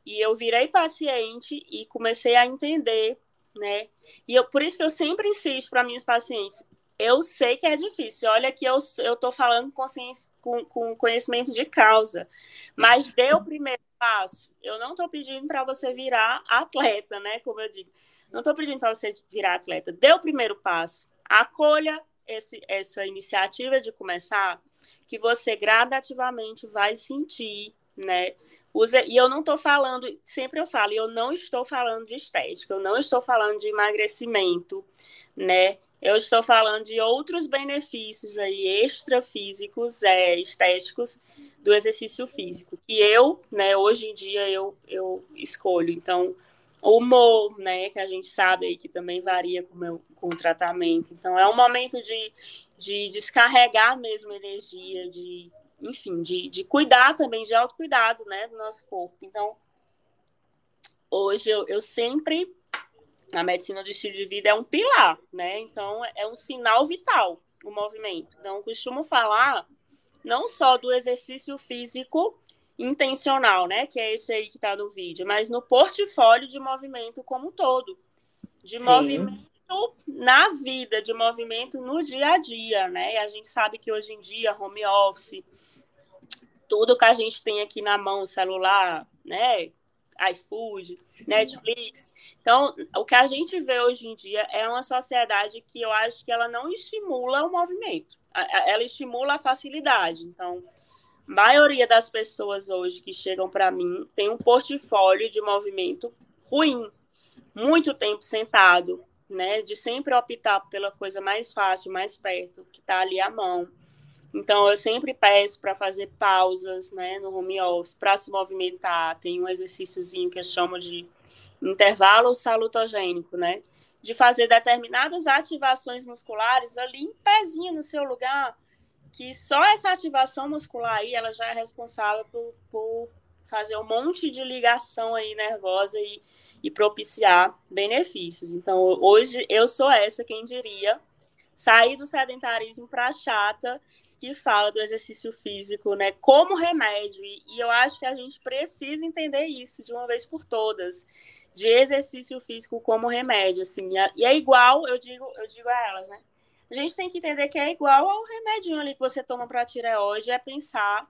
e eu virei paciente e comecei a entender, né? E eu, por isso que eu sempre insisto para minhas pacientes, eu sei que é difícil. Olha que eu estou falando com, com, com, conhecimento de causa. Mas dê o primeiro passo. Eu não estou pedindo para você virar atleta, né? Como eu digo. Não estou pedindo para você virar atleta. Dê o primeiro passo. Acolha esse, essa iniciativa de começar, que você gradativamente vai sentir, né? e eu não estou falando, sempre eu falo, eu não estou falando de estética, eu não estou falando de emagrecimento, né? Eu estou falando de outros benefícios aí extrafísicos, é, estéticos do exercício físico, que eu, né, hoje em dia eu, eu escolho. Então, o humor, né, que a gente sabe aí que também varia com, meu, com o tratamento. Então, é um momento de, de descarregar mesmo energia, de, enfim, de, de cuidar também, de autocuidado, né, do nosso corpo. Então, hoje eu, eu sempre, a medicina do estilo de vida é um pilar, né, então é um sinal vital o movimento. Então, costumo falar não só do exercício físico intencional, né? Que é esse aí que está no vídeo, mas no portfólio de movimento como um todo. De Sim. movimento na vida, de movimento no dia a dia, né? E a gente sabe que hoje em dia, home office, tudo que a gente tem aqui na mão, celular, né? iFood, Sim. Netflix. Então, o que a gente vê hoje em dia é uma sociedade que eu acho que ela não estimula o movimento. Ela estimula a facilidade. Então, maioria das pessoas hoje que chegam para mim tem um portfólio de movimento ruim, muito tempo sentado, né? De sempre optar pela coisa mais fácil, mais perto, que está ali à mão. Então, eu sempre peço para fazer pausas né, no home office, para se movimentar. Tem um exercíciozinho que eu chamo de intervalo salutogênico, né? De fazer determinadas ativações musculares ali em pezinho no seu lugar, que só essa ativação muscular aí, ela já é responsável por, por fazer um monte de ligação aí nervosa e, e propiciar benefícios. Então, hoje eu sou essa quem diria sair do sedentarismo para chata que fala do exercício físico, né, como remédio. E eu acho que a gente precisa entender isso de uma vez por todas, de exercício físico como remédio, assim. E é igual, eu digo, eu digo a elas, né? a gente tem que entender que é igual ao remedinho ali que você toma para tireoide, é pensar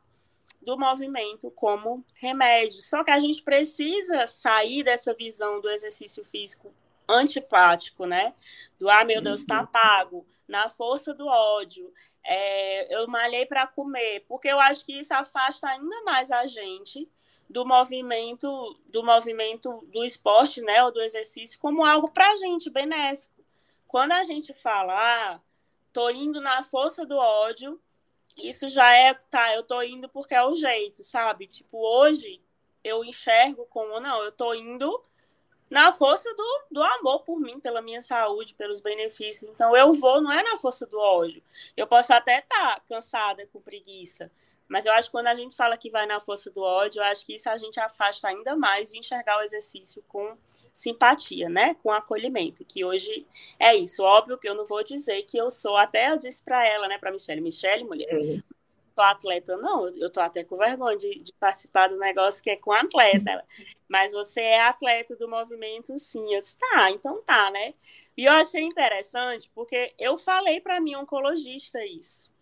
do movimento como remédio. Só que a gente precisa sair dessa visão do exercício físico antipático, né? Do ah, meu Deus, tá uhum. pago, na força do ódio. É, eu malhei para comer, porque eu acho que isso afasta ainda mais a gente do movimento do movimento do esporte, né, ou do exercício como algo para a gente benéfico. Quando a gente fala, ah, tô indo na força do ódio, isso já é, tá, eu tô indo porque é o jeito, sabe? Tipo, hoje eu enxergo como, não, eu tô indo na força do, do amor por mim, pela minha saúde, pelos benefícios. Então eu vou, não é na força do ódio. Eu posso até estar tá cansada, com preguiça, mas eu acho que quando a gente fala que vai na força do ódio, eu acho que isso a gente afasta ainda mais de enxergar o exercício com simpatia, né? Com acolhimento. Que hoje é isso. Óbvio que eu não vou dizer que eu sou, até eu disse para ela, né, para Michelle, Michelle, mulher, uhum. sou atleta, não, eu tô até com vergonha de, de, participar do negócio que é com atleta. Mas você é atleta do movimento, sim. Eu disse, tá, então tá, né? E eu achei interessante porque eu falei para minha oncologista isso.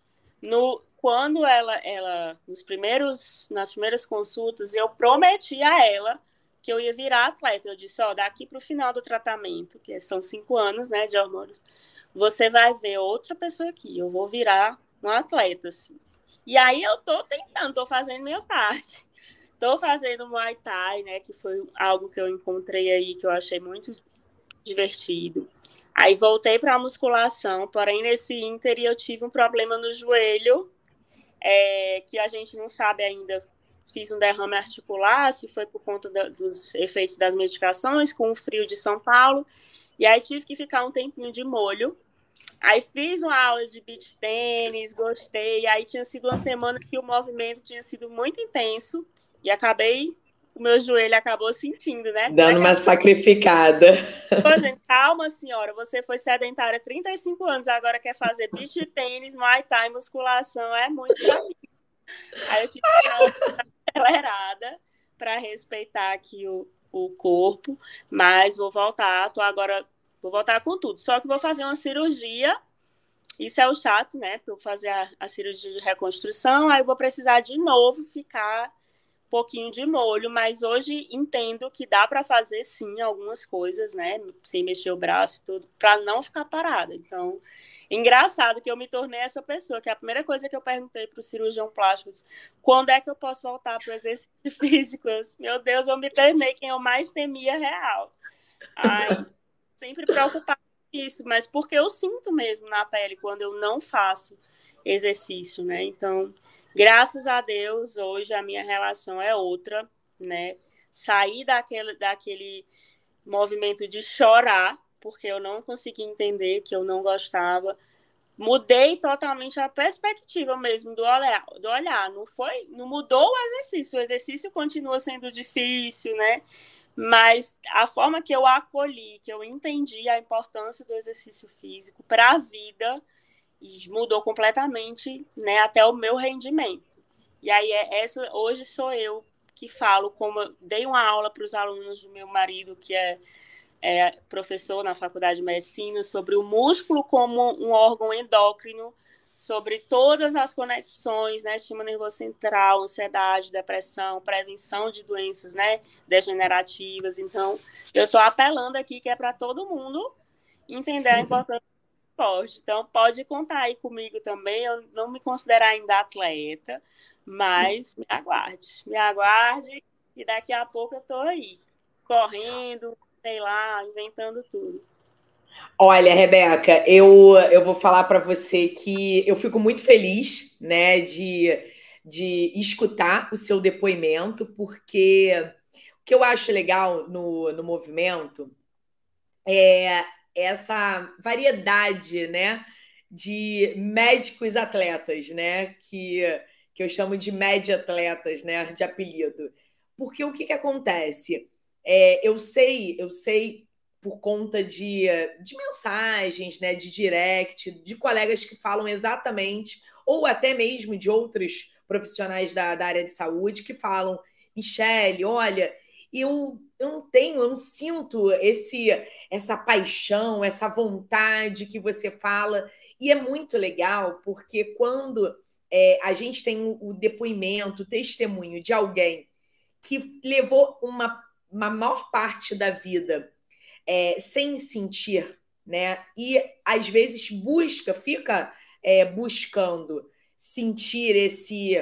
No, quando ela, ela nos primeiros, nas primeiras consultas, eu prometi a ela que eu ia virar atleta. Eu disse, ó, daqui para o final do tratamento, que são cinco anos, né, de hormônios, você vai ver outra pessoa aqui. Eu vou virar um atleta, assim. E aí eu tô tentando, tô fazendo minha parte. Tô fazendo Muay Thai, né, que foi algo que eu encontrei aí que eu achei muito divertido. Aí voltei para a musculação, porém nesse ínter eu tive um problema no joelho é, que a gente não sabe ainda. Fiz um derrame articular, se foi por conta da, dos efeitos das medicações, com o frio de São Paulo. E aí tive que ficar um tempinho de molho. Aí fiz uma aula de beach tênis, gostei. Aí tinha sido uma semana que o movimento tinha sido muito intenso. E acabei o meu joelho acabou sentindo, né? Dando uma sacrificada. Pois calma, senhora, você foi sedentária 35 anos, agora quer fazer beach tênis, muay thai, musculação, é muito pra mim. Aí eu tive que dar uma acelerada para respeitar aqui o, o corpo, mas vou voltar, tô agora, vou voltar com tudo. Só que vou fazer uma cirurgia, isso é o chato, né? Para eu fazer a, a cirurgia de reconstrução, aí eu vou precisar de novo ficar pouquinho de molho, mas hoje entendo que dá para fazer sim algumas coisas, né, sem mexer o braço e tudo, para não ficar parada. Então, engraçado que eu me tornei essa pessoa, que a primeira coisa que eu perguntei para o cirurgião plástico, quando é que eu posso voltar para o exercício físico? Meu Deus, eu me tornei quem eu mais temia real. Ai, sempre preocupado com isso, mas porque eu sinto mesmo na pele quando eu não faço exercício, né? Então, Graças a Deus, hoje a minha relação é outra, né? Saí daquele, daquele movimento de chorar, porque eu não consegui entender que eu não gostava. Mudei totalmente a perspectiva mesmo do olhar, do olhar. Não foi, não mudou o exercício. O exercício continua sendo difícil, né? Mas a forma que eu acolhi, que eu entendi a importância do exercício físico para a vida, mudou completamente, né, até o meu rendimento. E aí é essa hoje sou eu que falo como dei uma aula para os alunos do meu marido que é, é, professor na faculdade de medicina sobre o músculo como um órgão endócrino, sobre todas as conexões, né, sistema nervoso central, ansiedade, depressão, prevenção de doenças, né, degenerativas. Então, eu estou apelando aqui que é para todo mundo entender a importância esporte. Então, pode contar aí comigo também. Eu não me considero ainda atleta, mas me aguarde. Me aguarde e daqui a pouco eu estou aí, correndo, sei lá, inventando tudo. Olha, Rebeca, eu, eu vou falar para você que eu fico muito feliz, né, de, de escutar o seu depoimento, porque o que eu acho legal no, no movimento é essa variedade, né, de médicos atletas, né, que, que eu chamo de média atletas, né, de apelido. Porque o que, que acontece? É, eu sei, eu sei por conta de, de mensagens, né, de direct, de colegas que falam exatamente, ou até mesmo de outros profissionais da, da área de saúde que falam, Michele, olha, eu, eu não tenho, eu não sinto esse essa paixão, essa vontade que você fala. E é muito legal, porque quando é, a gente tem o, depoimento, o testemunho de alguém que levou uma, uma maior parte da vida é, sem sentir, né? E às vezes busca, fica é, buscando sentir esse,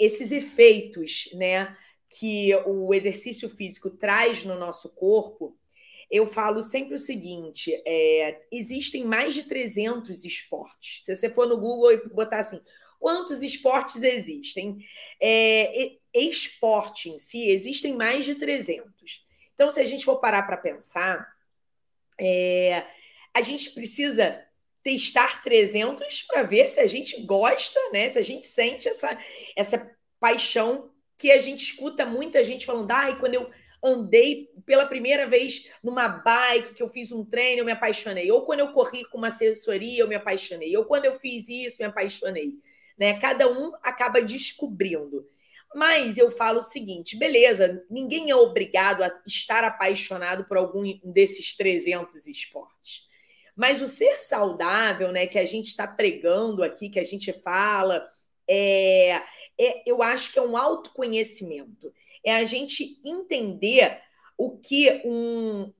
esses efeitos, né? Que o exercício físico traz no nosso corpo, eu falo sempre o seguinte: é, existem mais de 300 esportes. Se você for no Google e botar assim, quantos esportes existem? É, esporte em si, existem mais de 300. Então, se a gente for parar para pensar, é, a gente precisa testar 300 para ver se a gente gosta, né? Se a gente sente essa, essa paixão que a gente escuta muita gente falando, ai, quando eu andei pela primeira vez numa bike, que eu fiz um treino, eu me apaixonei. Ou quando eu corri com uma assessoria, eu me apaixonei. Ou quando eu fiz isso, me apaixonei. Né? Cada um acaba descobrindo. Mas eu falo o seguinte, beleza, ninguém é obrigado a estar apaixonado por algum desses 300 esportes. Mas o ser saudável, né, que a gente está pregando aqui, que a gente fala, é, é, eu acho que é um autoconhecimento. É a gente entender o que um,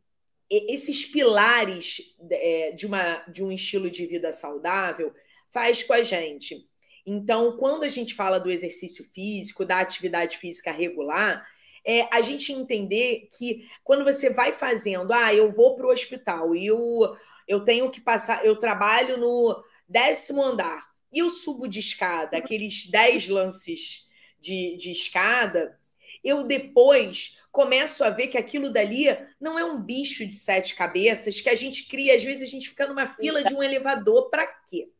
esses pilares é, de, uma, de um estilo de vida saudável faz com a gente. Então, quando a gente fala do exercício físico, da atividade física regular, é a gente entender que quando você vai fazendo, ah, eu vou para o hospital e eu, eu tenho que passar, eu trabalho no décimo andar e eu subo de escada, aqueles dez lances de, de escada, eu depois começo a ver que aquilo dali não é um bicho de sete cabeças que a gente cria, às vezes a gente fica numa fila de um elevador para quê?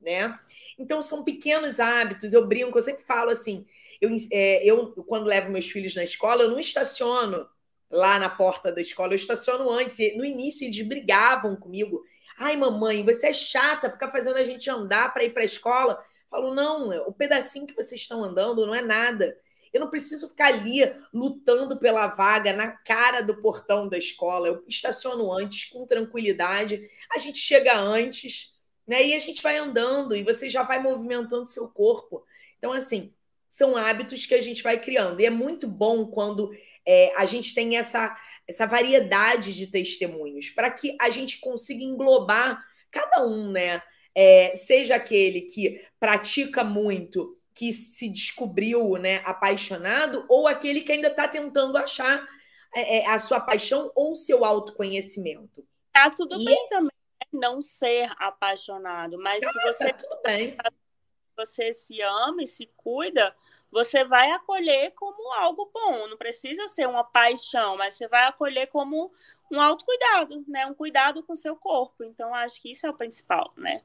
Né? Então são pequenos hábitos, eu brinco, eu sempre falo assim, eu, é, eu quando levo meus filhos na escola, eu não estaciono lá na porta da escola, eu estaciono antes. No início eles brigavam comigo, Ai, mamãe, você é chata, ficar fazendo a gente andar para ir para a escola. Eu falo, não, o pedacinho que vocês estão andando não é nada. Eu não preciso ficar ali lutando pela vaga na cara do portão da escola. Eu estaciono antes, com tranquilidade. A gente chega antes, né? E a gente vai andando e você já vai movimentando seu corpo. Então, assim, são hábitos que a gente vai criando. E é muito bom quando é, a gente tem essa essa variedade de testemunhos, para que a gente consiga englobar cada um, né? É, seja aquele que pratica muito, que se descobriu né, apaixonado, ou aquele que ainda está tentando achar é, é, a sua paixão ou o seu autoconhecimento. Tá tudo e... bem também né, não ser apaixonado, mas se tá, você, tá tudo bem. você se ama e se cuida, você vai acolher como algo bom. Não precisa ser uma paixão, mas você vai acolher como um autocuidado, né? Um cuidado com seu corpo. Então, acho que isso é o principal, né?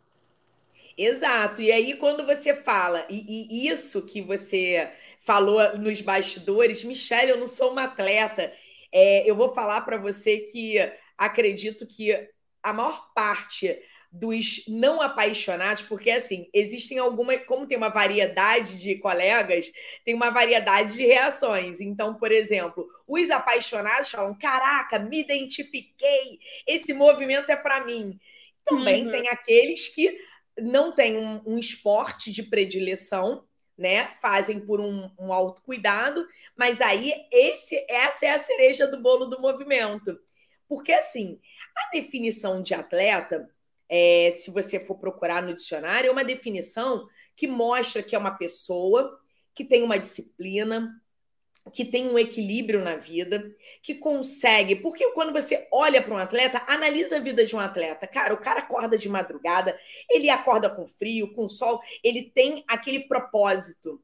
Exato. E aí, quando você fala, e, e isso que você falou nos bastidores, Michelle, eu não sou uma atleta. É, eu vou falar para você que acredito que a maior parte dos não apaixonados, porque assim, existem algumas, como tem uma variedade de colegas, tem uma variedade de reações. Então, por exemplo, os apaixonados falam: "Caraca, me identifiquei, esse movimento é para mim". Também uhum. tem aqueles que não têm um, um, esporte de predileção, né? Fazem por um, um autocuidado, mas aí esse, essa é a cereja do bolo do movimento. Porque assim, a definição de atleta é, se você for procurar no dicionário, é uma definição que mostra que é uma pessoa que tem uma disciplina, que tem um equilíbrio na vida, que consegue. Porque quando você olha para um atleta, analisa a vida de um atleta. Cara, o cara acorda de madrugada, ele acorda com frio, com sol, ele tem aquele propósito.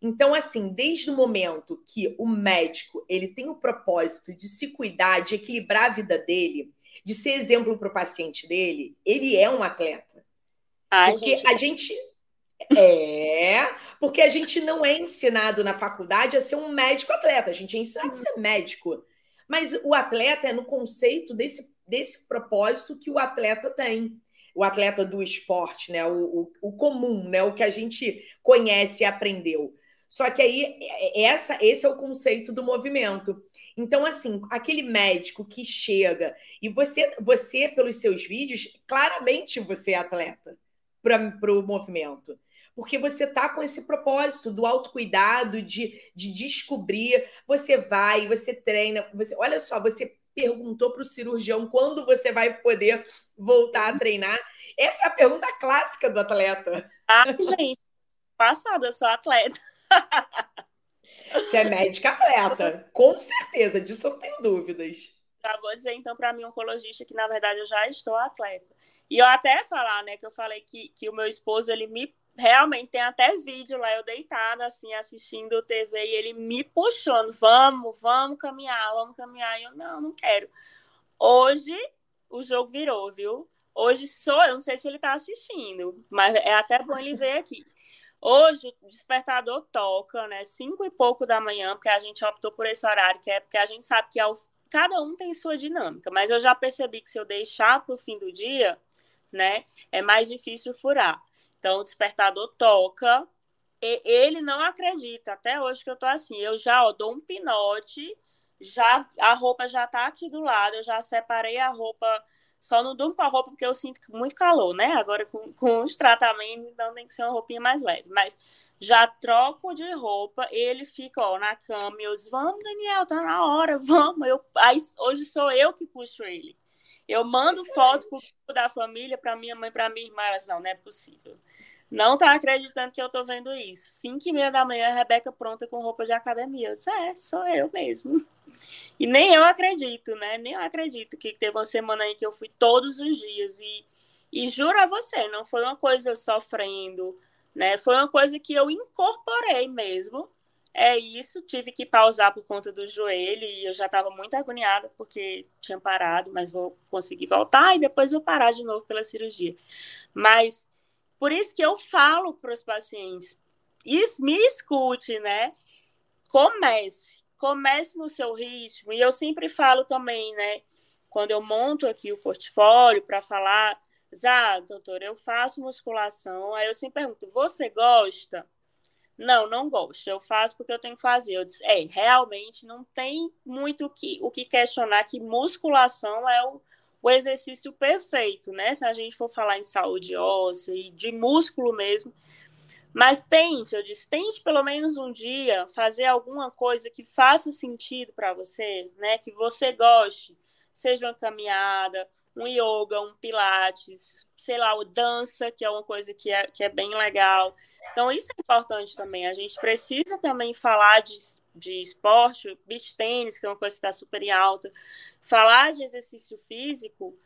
Então, assim, desde o momento que o médico ele tem o propósito de se cuidar, de equilibrar a vida dele, de ser exemplo para o paciente dele, ele é um atleta. Ai, porque gente... a gente. É, porque a gente não é ensinado na faculdade a ser um médico atleta, a gente é ensinado a ser médico. Mas o atleta é no conceito desse, desse propósito que o atleta tem. O atleta do esporte, né? O, o, o comum, né? O que a gente conhece e aprendeu. Só que aí é, é, essa, esse é o conceito do movimento. Então, assim, aquele médico que chega e você, você pelos seus vídeos, claramente você é atleta para o movimento. Porque você está com esse propósito do autocuidado, de, de descobrir. Você vai, você treina. Você, olha só, você perguntou para o cirurgião quando você vai poder voltar a treinar. Essa é a pergunta clássica do atleta. Ah, gente, passada, sou atleta. Você é médica atleta, com certeza, disso eu não tenho dúvidas. Já vou dizer então para mim, oncologista, que na verdade eu já estou atleta. E eu até falar, né, que eu falei que, que o meu esposo, ele me realmente tem até vídeo lá, eu deitada, assim, assistindo TV, e ele me puxando, vamos, vamos caminhar, vamos caminhar. E eu, não, não quero. Hoje, o jogo virou, viu? Hoje sou eu, não sei se ele tá assistindo, mas é até bom ele ver aqui. Hoje o despertador toca, né? Cinco e pouco da manhã, porque a gente optou por esse horário, que é porque a gente sabe que ao... cada um tem sua dinâmica. Mas eu já percebi que se eu deixar para o fim do dia, né, é mais difícil furar. Então o despertador toca, e ele não acredita. Até hoje que eu tô assim, eu já ó, dou um pinote, já a roupa já tá aqui do lado, eu já separei a roupa só não durmo com a roupa porque eu sinto muito calor, né? Agora com, com os tratamentos, então tem que ser uma roupinha mais leve. Mas já troco de roupa, ele fica ó, na cama e eu digo, vamos, Daniel, tá na hora, vamos. Eu, aí, hoje sou eu que puxo ele. Eu mando Excelente. foto pro da família, para minha mãe, para minha irmã. Elas, não, não é possível. Não tá acreditando que eu tô vendo isso. Cinco e meia da manhã, a Rebeca pronta com roupa de academia. Eu disse, é, sou eu mesmo. E nem eu acredito, né? Nem eu acredito que teve uma semana aí que eu fui todos os dias. E, e juro a você, não foi uma coisa sofrendo, né? Foi uma coisa que eu incorporei mesmo. É isso, tive que pausar por conta do joelho e eu já estava muito agoniada porque tinha parado, mas vou conseguir voltar e depois vou parar de novo pela cirurgia. Mas por isso que eu falo para os pacientes, me escute, né? Comece, comece no seu ritmo. E eu sempre falo também, né? Quando eu monto aqui o portfólio para falar, ah, doutor, eu faço musculação. Aí eu sempre pergunto, você gosta? Não, não gosto. Eu faço porque eu tenho que fazer. Eu disse, é, realmente não tem muito o que, o que questionar que musculação é o, o exercício perfeito, né? Se a gente for falar em saúde óssea e de músculo mesmo, mas tente, eu disse, tente pelo menos um dia fazer alguma coisa que faça sentido para você, né? Que você goste, seja uma caminhada, um yoga, um pilates, sei lá, o dança, que é uma coisa que é, que é bem legal. Então, isso é importante também. A gente precisa também falar de, de esporte, beach tênis, que é uma coisa que está super em alta, falar de exercício físico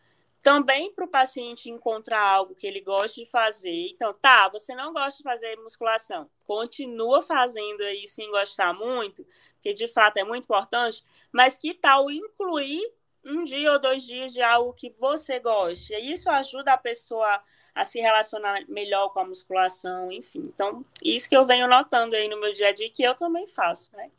também para o paciente encontrar algo que ele gosta de fazer. Então, tá, você não gosta de fazer musculação, continua fazendo aí sem gostar muito, que de fato é muito importante, mas que tal incluir um dia ou dois dias de algo que você goste? E isso ajuda a pessoa a se relacionar melhor com a musculação, enfim. Então, isso que eu venho notando aí no meu dia a dia, que eu também faço, né?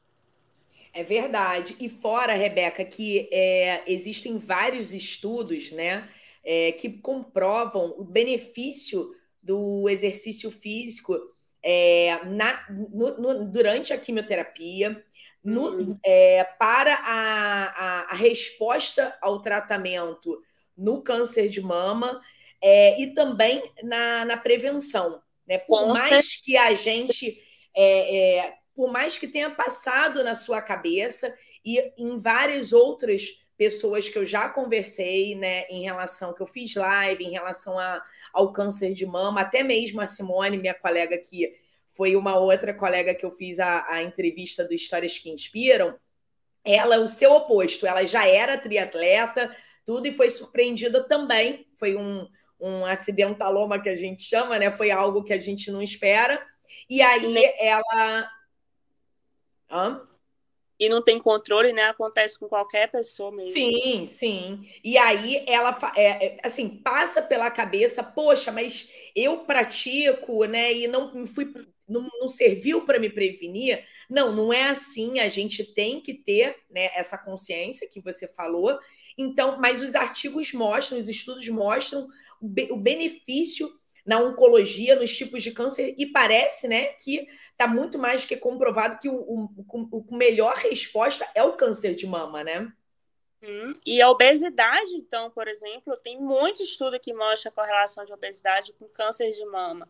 É verdade. E fora, Rebeca, que é, existem vários estudos, né, é, que comprovam o benefício do exercício físico é, na, no, no, durante a quimioterapia, no, uhum. é, para a, a, a, resposta ao tratamento no câncer de mama é, e também na, na prevenção. Né? Por mais que a gente é, é, por mais que tenha passado na sua cabeça e em várias outras pessoas que eu já conversei, né, em relação que eu fiz live, em relação a, ao câncer de mama, até mesmo a Simone, minha colega que foi uma outra colega que eu fiz a, a entrevista do Histórias que Inspiram, ela, o seu oposto, ela já era triatleta, tudo, e foi surpreendida também, foi um, um acidentaloma que a gente chama, né, foi algo que a gente não espera, e aí ela Hã? E não tem controle, né? Acontece com qualquer pessoa mesmo. Sim, sim. E aí ela é, é, assim passa pela cabeça, poxa, mas eu pratico, né? E não fui, não, não serviu para me prevenir. Não, não é assim. A gente tem que ter, né? Essa consciência que você falou. Então, mas os artigos mostram, os estudos mostram o benefício na oncologia, nos tipos de câncer, e parece né, que está muito mais que comprovado que o, o, o, melhor resposta é o câncer de mama, né? Hum, e a obesidade, então, por exemplo, tem muito estudo que mostra a correlação de obesidade com câncer de mama.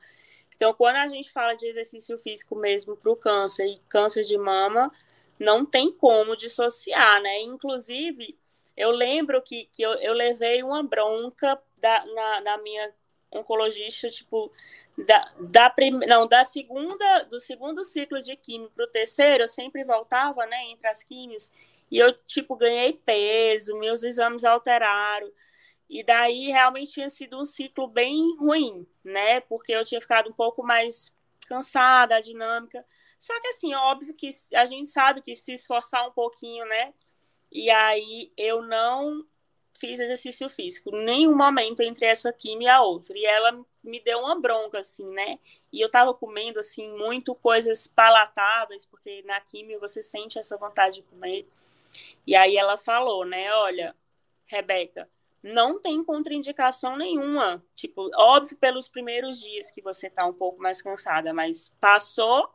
Então, quando a gente fala de exercício físico mesmo para o câncer e câncer de mama, não tem como dissociar, né? Inclusive, eu lembro que, que eu, eu levei uma bronca da, na, na minha oncologista, tipo, da, da prim, não, da segunda, do segundo ciclo de químio para o terceiro, eu sempre voltava, né, entre as químios, e eu, tipo, ganhei peso, meus exames alteraram, e daí realmente tinha sido um ciclo bem ruim, né, porque eu tinha ficado um pouco mais cansada, dinâmica, só que assim, óbvio que a gente sabe que se esforçar um pouquinho, né, e aí eu não fiz exercício físico, nenhum momento entre essa química e a outra. E ela me deu uma bronca, assim, né? E eu tava comendo, assim, muito coisas palatáveis, porque na química você sente essa vontade de comer. E aí ela falou, né? Olha, Rebeca, não tem contraindicação nenhuma. Tipo, óbvio pelos primeiros dias que você tá um pouco mais cansada, mas passou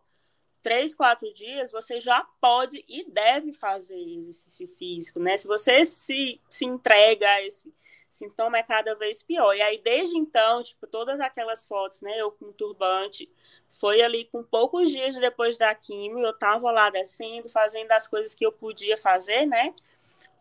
três, quatro dias, você já pode e deve fazer exercício físico, né? Se você se, se entrega a esse sintoma, é cada vez pior. E aí, desde então, tipo, todas aquelas fotos, né? Eu com turbante, foi ali com poucos dias depois da quimio, eu tava lá descendo, fazendo as coisas que eu podia fazer, né?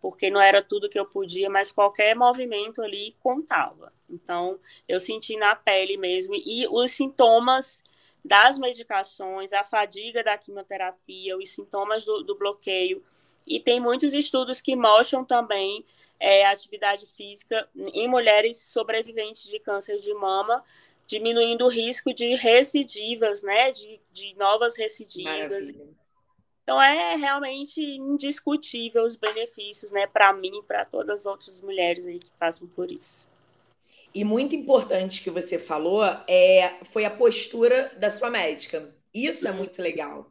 Porque não era tudo que eu podia, mas qualquer movimento ali contava. Então, eu senti na pele mesmo. E os sintomas das medicações, a fadiga da quimioterapia, os sintomas do, do bloqueio. E tem muitos estudos que mostram também é, atividade física em mulheres sobreviventes de câncer de mama, diminuindo o risco de recidivas, né? De, de novas recidivas. Maravilha. Então é realmente indiscutível os benefícios, né, para mim e para todas as outras mulheres aí que passam por isso. E muito importante que você falou é, foi a postura da sua médica. Isso é muito legal.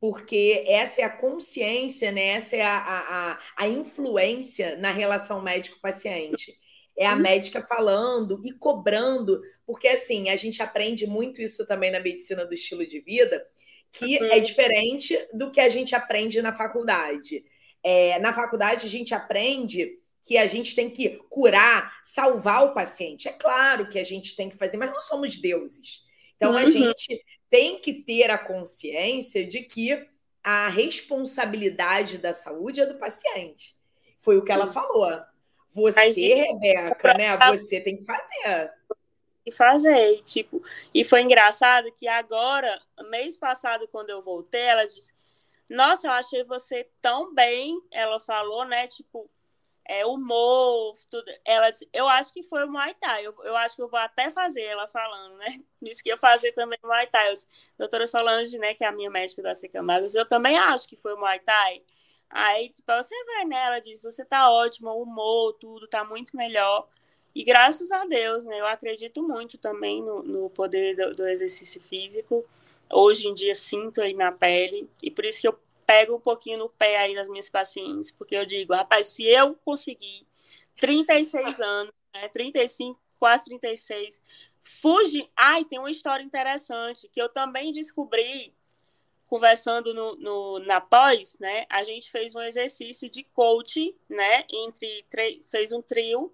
Porque essa é a consciência, né? essa é a, a, a influência na relação médico-paciente. É a uhum. médica falando e cobrando, porque assim, a gente aprende muito isso também na medicina do estilo de vida, que uhum. é diferente do que a gente aprende na faculdade. É, na faculdade, a gente aprende que a gente tem que curar, salvar o paciente. É claro que a gente tem que fazer, mas não somos deuses. Então uhum. a gente tem que ter a consciência de que a responsabilidade da saúde é do paciente. Foi o que ela falou. Você, mas, Rebeca, né? Você tem que fazer. E fazer, tipo, e foi engraçado que agora, mês passado, quando eu voltei, ela disse: Nossa, eu achei você tão bem. Ela falou, né? Tipo, é, humor, tudo. Ela disse, eu acho que foi o Muay Thai. Eu, eu acho que eu vou até fazer, ela falando, né? Disse que ia fazer também o Muay Thai. Eu disse, doutora Solange, né, que é a minha médica da Seca Magos, eu também acho que foi o Muay Thai. Aí, tipo, você vai, né? Disse, você tá ótima, o humor, tudo tá muito melhor. E graças a Deus, né? Eu acredito muito também no, no poder do, do exercício físico. Hoje em dia sinto aí na pele. E por isso que eu pego um pouquinho no pé aí das minhas pacientes, porque eu digo, rapaz, se eu conseguir 36 anos, né, 35, quase 36, fuge. Ai, tem uma história interessante que eu também descobri conversando no, no, na pós, né? A gente fez um exercício de coach, né? Entre fez um trio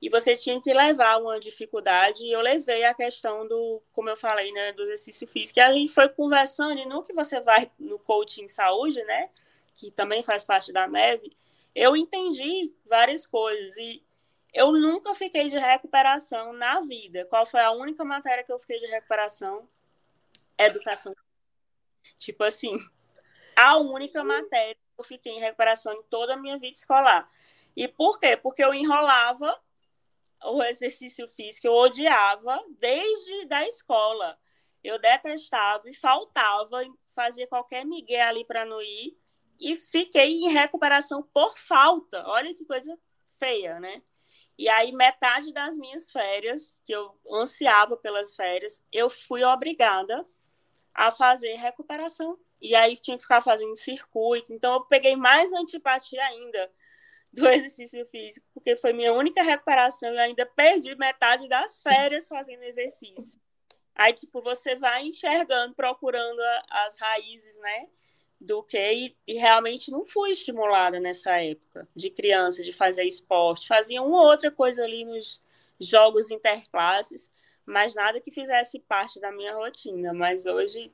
e você tinha que levar uma dificuldade, e eu levei a questão do, como eu falei, né, do exercício físico. E a gente foi conversando, e no que você vai no coaching saúde, né, que também faz parte da MEV, eu entendi várias coisas, e eu nunca fiquei de recuperação na vida. Qual foi a única matéria que eu fiquei de recuperação? Educação. Tipo assim, a única matéria que eu fiquei em recuperação em toda a minha vida escolar. E por quê? Porque eu enrolava o exercício físico, eu odiava desde da escola. Eu detestava e faltava, fazia qualquer migué ali para não ir e fiquei em recuperação por falta. Olha que coisa feia, né? E aí, metade das minhas férias, que eu ansiava pelas férias, eu fui obrigada a fazer recuperação. E aí tinha que ficar fazendo circuito. Então, eu peguei mais antipatia ainda do exercício físico, porque foi minha única recuperação e ainda perdi metade das férias fazendo exercício. Aí, tipo, você vai enxergando, procurando a, as raízes, né? Do que, e, e, realmente não fui estimulada nessa época de criança, de fazer esporte. Fazia uma ou outra coisa ali nos jogos interclasses, mas nada que fizesse parte da minha rotina. Mas hoje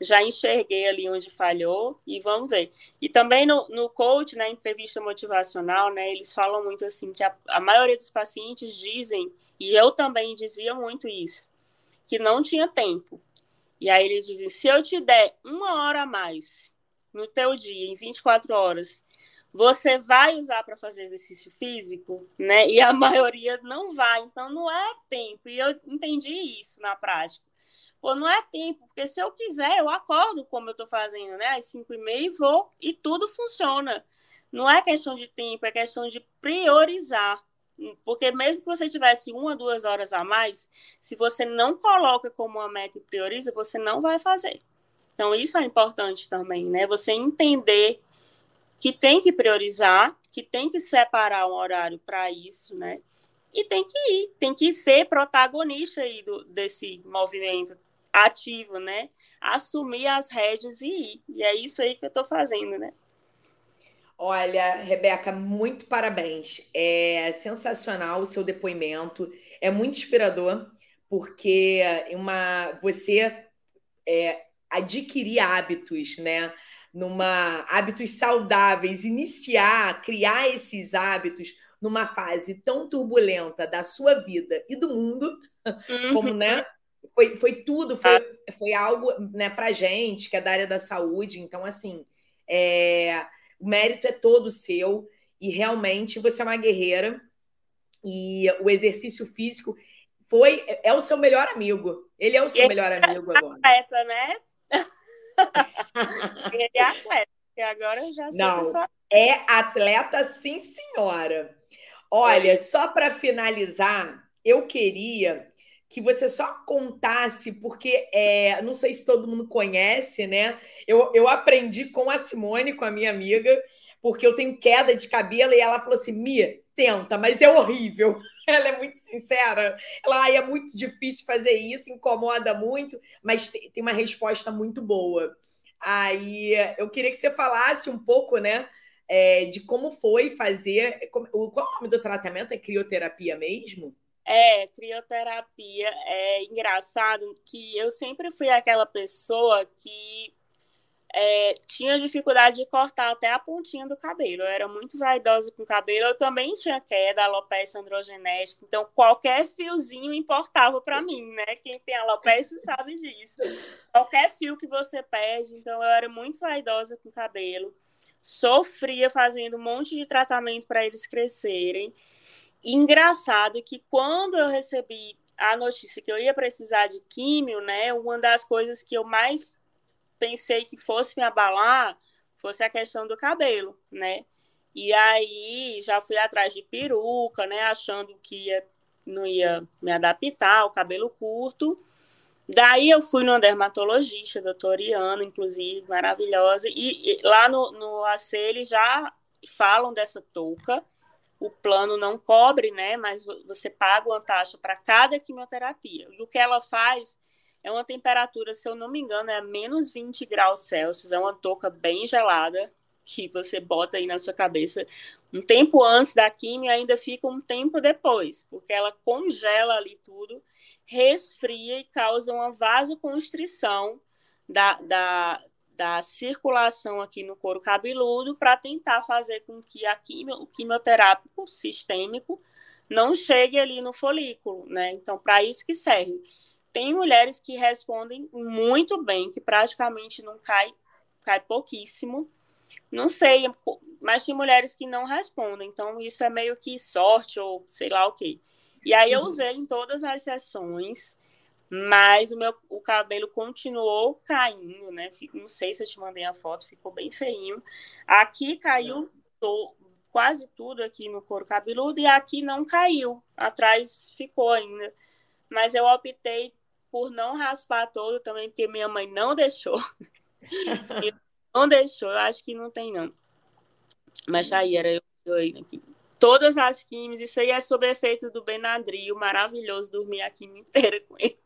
já enxerguei ali onde falhou e vamos ver. E também no, no coach, na entrevista motivacional, né, eles falam muito assim que a, a maioria dos pacientes dizem, e eu também dizia muito isso, que não tinha tempo. E aí eles dizem: se eu te der uma hora a mais no teu dia, em 24 horas, você vai usar para fazer exercício físico, né? E a maioria não vai, então não é tempo. E eu entendi isso na prática. Pô, não é tempo, porque se eu quiser, eu acordo como eu estou fazendo, né? Às 5 e meia e vou, e tudo funciona. Não é questão de tempo, é questão de priorizar. Porque mesmo que você tivesse uma, duas horas a mais, se você não coloca como uma meta e prioriza, você não vai fazer. Então, isso é importante também, né? Você entender que tem que priorizar, que tem que separar um horário para isso, né? E tem que ir, tem que ser protagonista aí do, desse movimento ativo, né? Assumir as rédeas e ir. E é isso aí que eu estou fazendo, né? Olha, Rebeca, muito parabéns. É sensacional o seu depoimento. É muito inspirador, porque uma você é, adquirir hábitos, né? Numa hábitos saudáveis, iniciar, criar esses hábitos numa fase tão turbulenta da sua vida e do mundo, uhum. como né? Foi, foi tudo, foi, ah. foi algo né, pra gente, que é da área da saúde. Então, assim, é, o mérito é todo seu e realmente você é uma guerreira e o exercício físico foi é o seu melhor amigo. Ele é o seu melhor amigo é agora. Atleta, né? Ele é atleta, e agora eu já sei Não, só... é atleta sim, senhora. Olha, é. só para finalizar, eu queria que você só contasse, porque é, não sei se todo mundo conhece, né? Eu, eu aprendi com a Simone, com a minha amiga, porque eu tenho queda de cabelo, e ela falou assim: Mia, tenta, mas é horrível. Ela é muito sincera. Ela é muito difícil fazer isso, incomoda muito, mas tem uma resposta muito boa. Aí eu queria que você falasse um pouco, né? É, de como foi fazer. Qual é o nome do tratamento? É crioterapia mesmo? É, crioterapia. É engraçado que eu sempre fui aquela pessoa que é, tinha dificuldade de cortar até a pontinha do cabelo. Eu era muito vaidosa com o cabelo. Eu também tinha queda, alopecia androgenética. Então, qualquer fiozinho importava para mim, né? Quem tem alopecia sabe disso. Qualquer fio que você perde. Então, eu era muito vaidosa com o cabelo. Sofria fazendo um monte de tratamento para eles crescerem engraçado que quando eu recebi a notícia que eu ia precisar de químio, né, uma das coisas que eu mais pensei que fosse me abalar fosse a questão do cabelo, né? E aí já fui atrás de peruca, né, achando que ia, não ia me adaptar ao cabelo curto. Daí eu fui numa dermatologista, doutoriana, inclusive, maravilhosa, e, e lá no, no AC eles já falam dessa touca, o plano não cobre, né? Mas você paga uma taxa para cada quimioterapia. E o que ela faz é uma temperatura, se eu não me engano, é menos 20 graus Celsius, é uma touca bem gelada que você bota aí na sua cabeça um tempo antes da quimio ainda fica um tempo depois, porque ela congela ali tudo, resfria e causa uma vasoconstrição da, da, da circulação aqui no couro cabeludo para tentar fazer com que a quimio, o quimioterápico sistêmico não chegue ali no folículo, né? Então, para isso que serve. Tem mulheres que respondem muito bem, que praticamente não cai, cai pouquíssimo. Não sei, mas tem mulheres que não respondem. Então, isso é meio que sorte ou sei lá o quê. E aí eu uhum. usei em todas as sessões mas o meu o cabelo continuou caindo, né? Não sei se eu te mandei a foto, ficou bem feinho. Aqui caiu to, quase tudo aqui no couro cabeludo e aqui não caiu. Atrás ficou ainda. Mas eu optei por não raspar todo também, porque minha mãe não deixou. não deixou, eu acho que não tem não. Mas aí era eu, eu aqui. Todas as químicas, isso aí é sob efeito do Benadryl, maravilhoso dormir a química inteira com ele.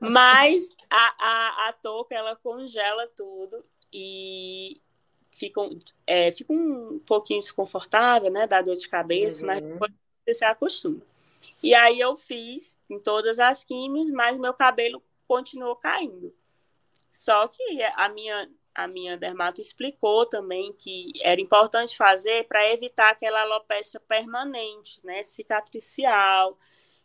Mas a, a, a touca, ela congela tudo e fica, é, fica um pouquinho desconfortável, né? Dá dor de cabeça, uhum. mas depois você se acostuma. E aí eu fiz em todas as químicas, mas meu cabelo continuou caindo. Só que a minha a minha dermato explicou também que era importante fazer para evitar aquela alopecia permanente, né, cicatricial,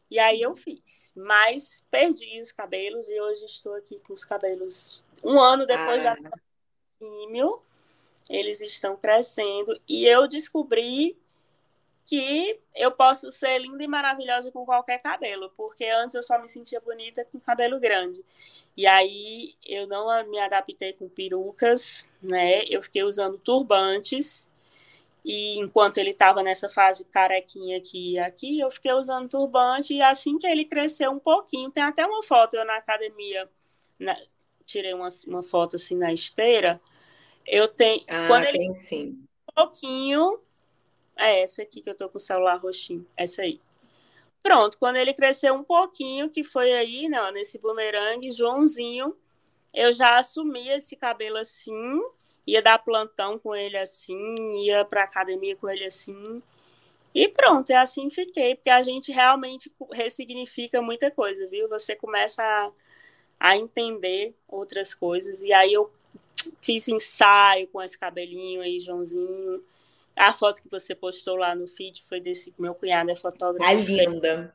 E aí eu fiz, mas perdi os cabelos e hoje estou aqui com os cabelos um ano depois ah. da químio, eles estão crescendo e eu descobri que eu posso ser linda e maravilhosa com qualquer cabelo, porque antes eu só me sentia bonita com cabelo grande. E aí eu não me adaptei com perucas, né? Eu fiquei usando turbantes. E enquanto ele estava nessa fase carequinha aqui e aqui, eu fiquei usando turbante. E assim que ele cresceu um pouquinho, tem até uma foto eu na academia, na, tirei uma, uma foto assim na esteira. Eu tenho. Ah, quando ele tem sim. Um pouquinho. É essa aqui que eu tô com o celular roxinho. Essa aí. Pronto, quando ele cresceu um pouquinho, que foi aí, né, nesse bumerangue, Joãozinho, eu já assumi esse cabelo assim, ia dar plantão com ele assim, ia para academia com ele assim. E pronto, é assim fiquei, porque a gente realmente ressignifica muita coisa, viu? Você começa a, a entender outras coisas. E aí eu fiz ensaio com esse cabelinho aí, Joãozinho. A foto que você postou lá no feed foi desse meu cunhado, é fotógrafo. É linda.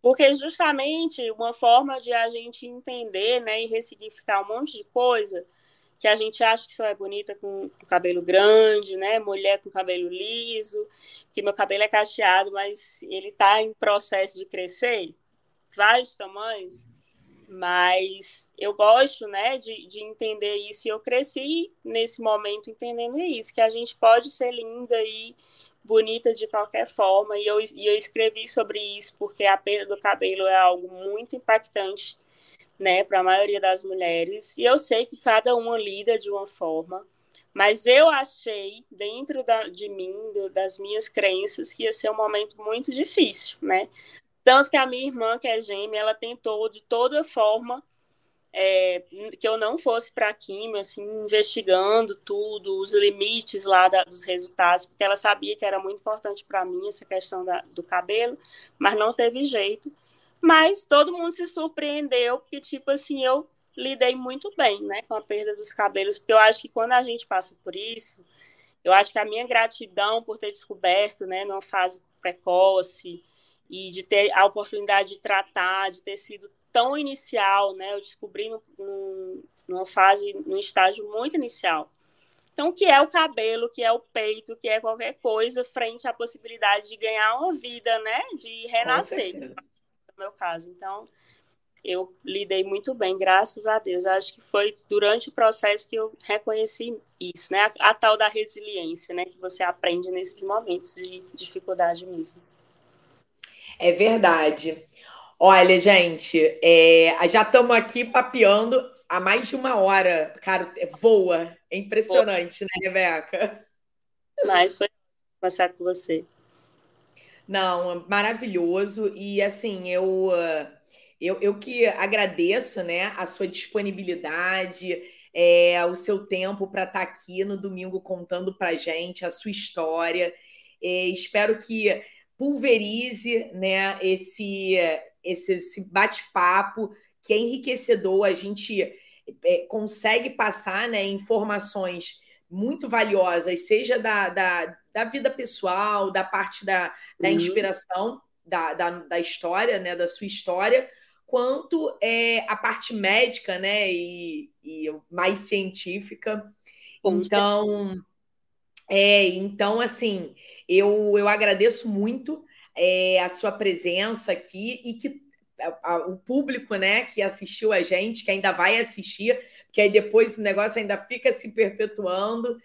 Porque justamente uma forma de a gente entender né, e ressignificar um monte de coisa que a gente acha que só é bonita com, com cabelo grande, né? Mulher com cabelo liso, que meu cabelo é cacheado, mas ele está em processo de crescer, vários tamanhos. Mas eu gosto, né, de, de entender isso. E eu cresci nesse momento entendendo isso, que a gente pode ser linda e bonita de qualquer forma. E eu, e eu escrevi sobre isso porque a perda do cabelo é algo muito impactante, né, para a maioria das mulheres. E eu sei que cada uma lida de uma forma. Mas eu achei, dentro da, de mim, do, das minhas crenças, que ia ser um momento muito difícil, né? Tanto que a minha irmã, que é gêmea, ela tentou de toda forma é, que eu não fosse para a químio, assim, investigando tudo, os limites lá da, dos resultados, porque ela sabia que era muito importante para mim essa questão da, do cabelo, mas não teve jeito. Mas todo mundo se surpreendeu, porque, tipo assim, eu lidei muito bem, né, com a perda dos cabelos, porque eu acho que quando a gente passa por isso, eu acho que a minha gratidão por ter descoberto, né, numa fase precoce, e de ter a oportunidade de tratar, de ter sido tão inicial, né? Eu descobri no, no, numa fase, num estágio muito inicial. Então, que é o cabelo, que é o peito, que é qualquer coisa frente à possibilidade de ganhar uma vida, né? De renascer, no meu caso. Então, eu lidei muito bem, graças a Deus. Acho que foi durante o processo que eu reconheci isso, né? A, a tal da resiliência, né? Que você aprende nesses momentos de dificuldade mesmo. É verdade. Olha, gente, é, já estamos aqui papeando há mais de uma hora. Cara, é, voa. É impressionante, né, Rebeca? Mas foi passar com você. Não, maravilhoso. E assim, eu, eu, eu que agradeço né, a sua disponibilidade, é, o seu tempo para estar tá aqui no domingo contando para gente a sua história. É, espero que pulverize né, esse, esse, esse bate-papo que é enriquecedor. A gente é, consegue passar né, informações muito valiosas, seja da, da, da vida pessoal, da parte da, da uhum. inspiração da, da, da, história, né, da sua história, quanto é, a parte médica né, e, e mais científica. Então, é, então, assim, eu, eu agradeço muito é, a sua presença aqui e que a, a, o público, né, que assistiu a gente, que ainda vai assistir, porque aí depois o negócio ainda fica se perpetuando.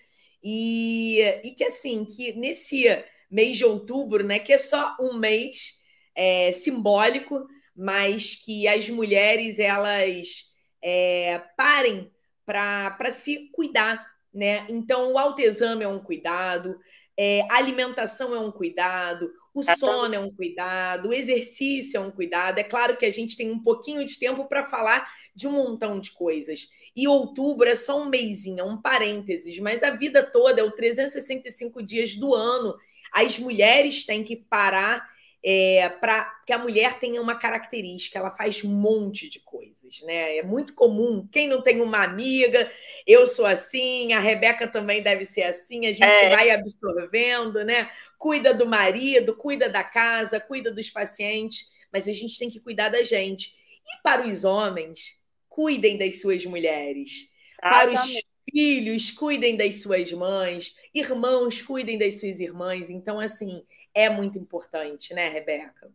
E, e que assim, que nesse mês de outubro, né, que é só um mês é, simbólico, mas que as mulheres elas é, parem para se cuidar, né? Então o autoexame é um cuidado, é, alimentação é um cuidado, o sono é um cuidado, o exercício é um cuidado. É claro que a gente tem um pouquinho de tempo para falar de um montão de coisas. E outubro é só um mêsinho, é um parênteses, mas a vida toda, é o 365 dias do ano. As mulheres têm que parar é, para que a mulher tenha uma característica, ela faz um monte de coisas, né? É muito comum. Quem não tem uma amiga, eu sou assim, a Rebeca também deve ser assim, a gente é. vai absorvendo, né? Cuida do marido, cuida da casa, cuida dos pacientes, mas a gente tem que cuidar da gente. E para os homens, cuidem das suas mulheres. Ah, para os filhos, cuidem das suas mães. Irmãos, cuidem das suas irmãs. Então, assim, é muito importante, né, Rebeca?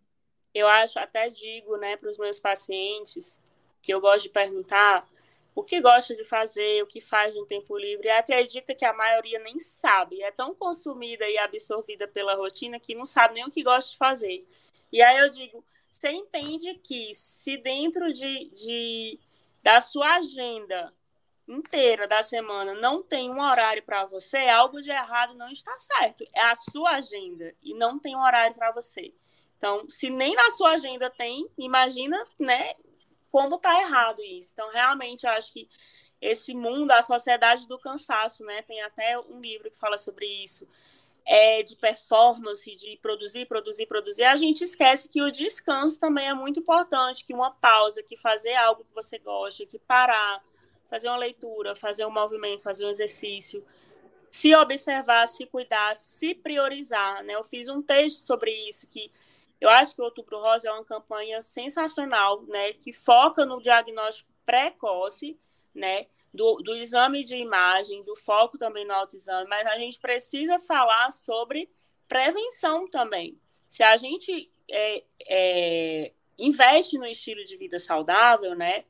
Eu acho, até digo, né, para os meus pacientes, que eu gosto de perguntar o que gosta de fazer, o que faz no tempo livre, e acredita que a maioria nem sabe, é tão consumida e absorvida pela rotina que não sabe nem o que gosta de fazer. E aí eu digo, você entende que se dentro de, de da sua agenda inteira da semana não tem um horário para você, algo de errado não está certo. É a sua agenda e não tem um horário para você. Então, se nem na sua agenda tem, imagina, né, como tá errado isso. Então, realmente, eu acho que esse mundo, a sociedade do cansaço, né? Tem até um livro que fala sobre isso. É, de performance, de produzir, produzir, produzir, a gente esquece que o descanso também é muito importante, que uma pausa, que fazer algo que você gosta, que parar, fazer uma leitura, fazer um movimento, fazer um exercício, se observar, se cuidar, se priorizar, né? Eu fiz um texto sobre isso que eu acho que o Outubro Rosa é uma campanha sensacional, né, que foca no diagnóstico precoce, né, do, do exame de imagem, do foco também no autoexame, mas a gente precisa falar sobre prevenção também. Se a gente é, é, investe no estilo de vida saudável, né,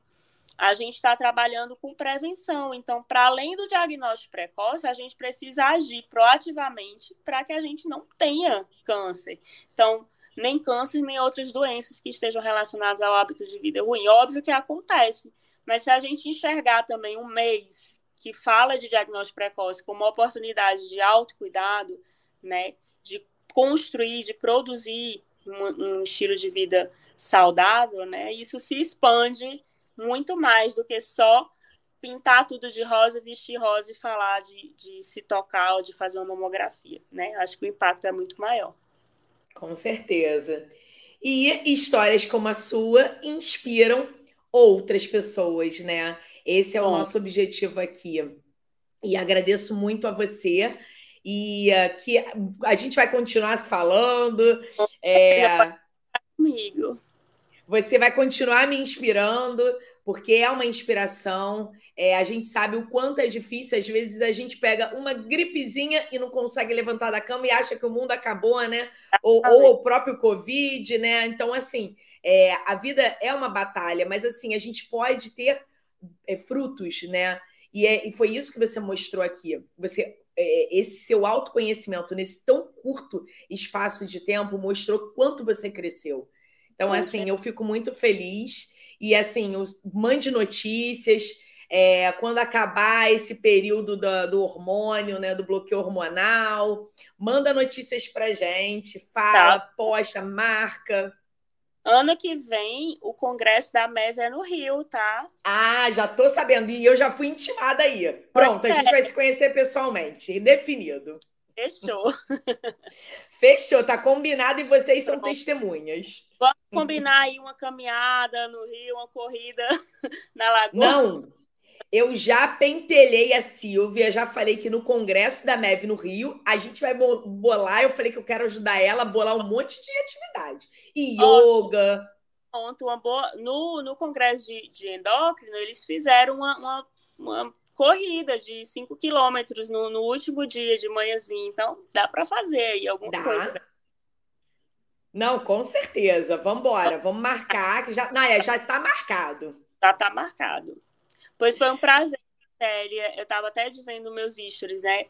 a gente está trabalhando com prevenção. Então, para além do diagnóstico precoce, a gente precisa agir proativamente para que a gente não tenha câncer. Então, nem câncer, nem outras doenças que estejam relacionadas ao hábito de vida ruim. Óbvio que acontece, mas se a gente enxergar também um mês que fala de diagnóstico precoce como uma oportunidade de autocuidado, né, de construir, de produzir um, um estilo de vida saudável, né, isso se expande muito mais do que só pintar tudo de rosa, vestir rosa e falar de, de se tocar ou de fazer uma mamografia, né? Acho que o impacto é muito maior. Com certeza. E histórias como a sua inspiram outras pessoas, né? Esse é o Bom. nosso objetivo aqui. E agradeço muito a você e uh, que a gente vai continuar se falando. É... Comigo. Você vai continuar me inspirando porque é uma inspiração. É, a gente sabe o quanto é difícil, às vezes a gente pega uma gripezinha e não consegue levantar da cama e acha que o mundo acabou, né? Ou, ou o próprio Covid, né? Então, assim, é, a vida é uma batalha, mas assim, a gente pode ter é, frutos, né? E, é, e foi isso que você mostrou aqui. Você é, esse seu autoconhecimento nesse tão curto espaço de tempo mostrou quanto você cresceu. Então, assim, eu fico muito feliz. E assim, mande notícias. É, quando acabar esse período do, do, hormônio, né, do bloqueio hormonal, manda notícias pra gente, fala, tá. posta, marca. Ano que vem, o congresso da MEV é no Rio, tá? Ah, já tô sabendo. E eu já fui intimada aí. Pronto, a gente vai se conhecer pessoalmente. Definido. Fechou. Fechou, tá combinado e vocês são testemunhas. Vamos combinar aí uma caminhada no Rio, uma corrida na Lagoa? Não, eu já pentelhei a Silvia, já falei que no congresso da MEV no Rio, a gente vai bolar, eu falei que eu quero ajudar ela a bolar um monte de atividade. E yoga. Ponto, uma boa... no, no congresso de, de endócrino, eles fizeram uma, uma, uma corrida de 5 quilômetros no, no, último dia de manhãzinho. Então, dá para fazer aí alguma dá. coisa. Não, com certeza. Vamos embora. Vamos marcar, que já, é, já está marcado. Já está marcado. Pois foi um prazer, Célia. Eu estava até dizendo meus stories, né?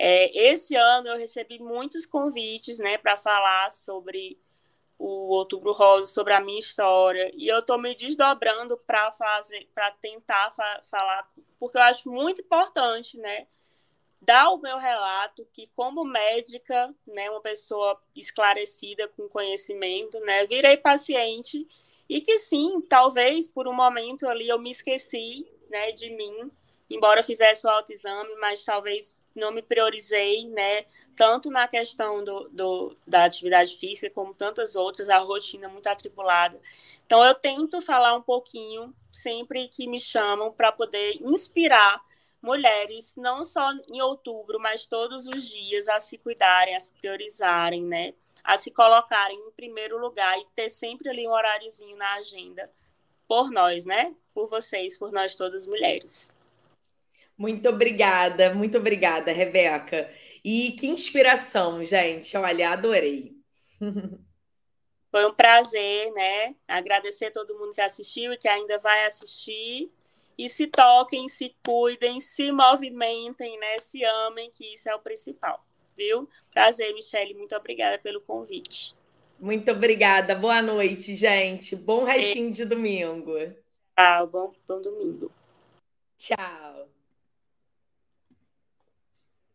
É, esse ano eu recebi muitos convites, né, para falar sobre o Outubro Rosa, sobre a minha história. E eu estou me desdobrando para fazer, para tentar fa falar, porque eu acho muito importante, né? Dar o meu relato que, como médica, né, uma pessoa esclarecida com conhecimento, né, virei paciente e que sim, talvez por um momento ali eu me esqueci, né, de mim embora fizesse o autoexame, mas talvez não me priorizei, né? Tanto na questão do, do, da atividade física, como tantas outras, a rotina muito atribulada. Então, eu tento falar um pouquinho sempre que me chamam para poder inspirar mulheres, não só em outubro, mas todos os dias, a se cuidarem, a se priorizarem, né? a se colocarem em primeiro lugar e ter sempre ali um horáriozinho na agenda por nós, né? Por vocês, por nós todas mulheres. Muito obrigada, muito obrigada, Rebeca. E que inspiração, gente. Olha, adorei. Foi um prazer, né? Agradecer todo mundo que assistiu e que ainda vai assistir. E se toquem, se cuidem, se movimentem, né? Se amem, que isso é o principal, viu? Prazer, Michele. Muito obrigada pelo convite. Muito obrigada. Boa noite, gente. Bom restinho de domingo. Tchau, bom, bom domingo. Tchau.